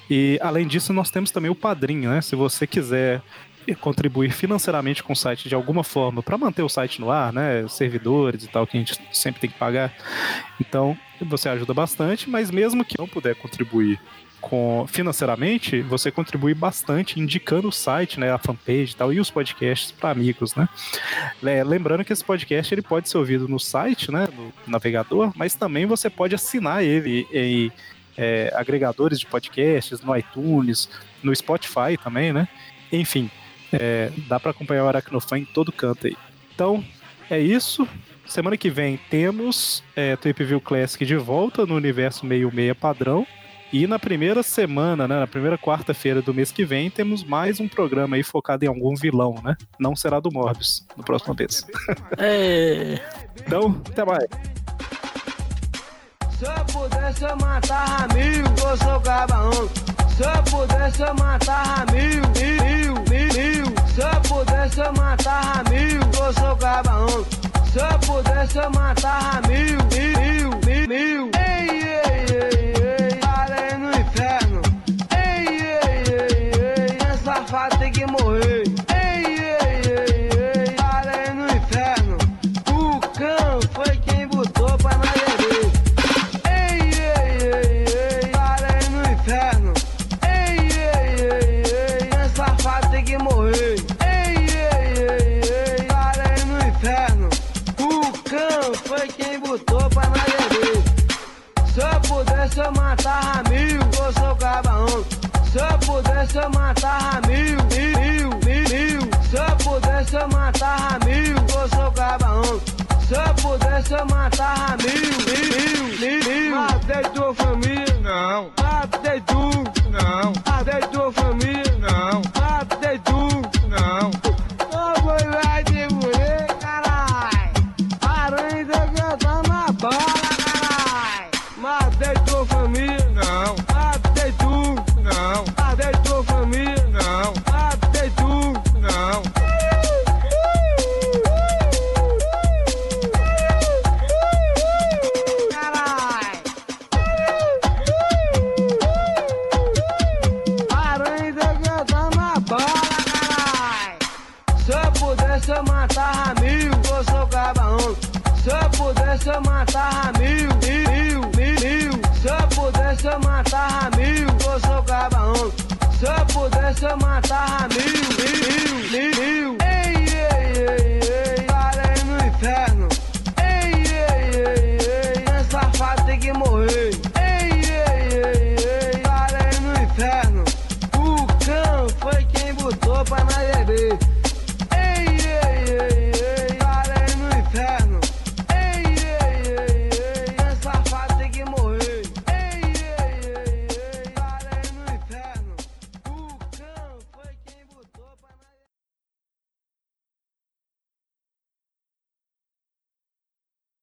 E além disso, nós temos também o padrinho, né? Se você quiser contribuir financeiramente com o site de alguma forma para manter o site no ar, né? Servidores e tal, que a gente sempre tem que pagar. Então, você ajuda bastante, mas mesmo que não puder contribuir com financeiramente, você contribui bastante indicando o site, né, a fanpage e tal, e os podcasts para amigos, né? Lembrando que esse podcast ele pode ser ouvido no site, né, no navegador, mas também você pode assinar ele em é, agregadores de podcasts, no iTunes, no Spotify também, né? Enfim, é, dá para acompanhar o Aracnofan em todo canto aí. Então, é isso. Semana que vem temos é, Trip View Classic de volta no universo meio-meia padrão. E na primeira semana, né, na primeira quarta-feira do mês que vem, temos mais um programa aí focado em algum vilão, né? Não será do Morbius, no próximo vez. É... então, até mais. Se eu pudesse eu matava mil, eu sou cabaão. Se eu pudesse eu matava mil, mil, mil, mil. Se eu pudesse eu matava mil, eu sou cabaão. Se eu pudesse eu matava mil, mil, mil, mil. Ei, ei, ei. pudesse pudesse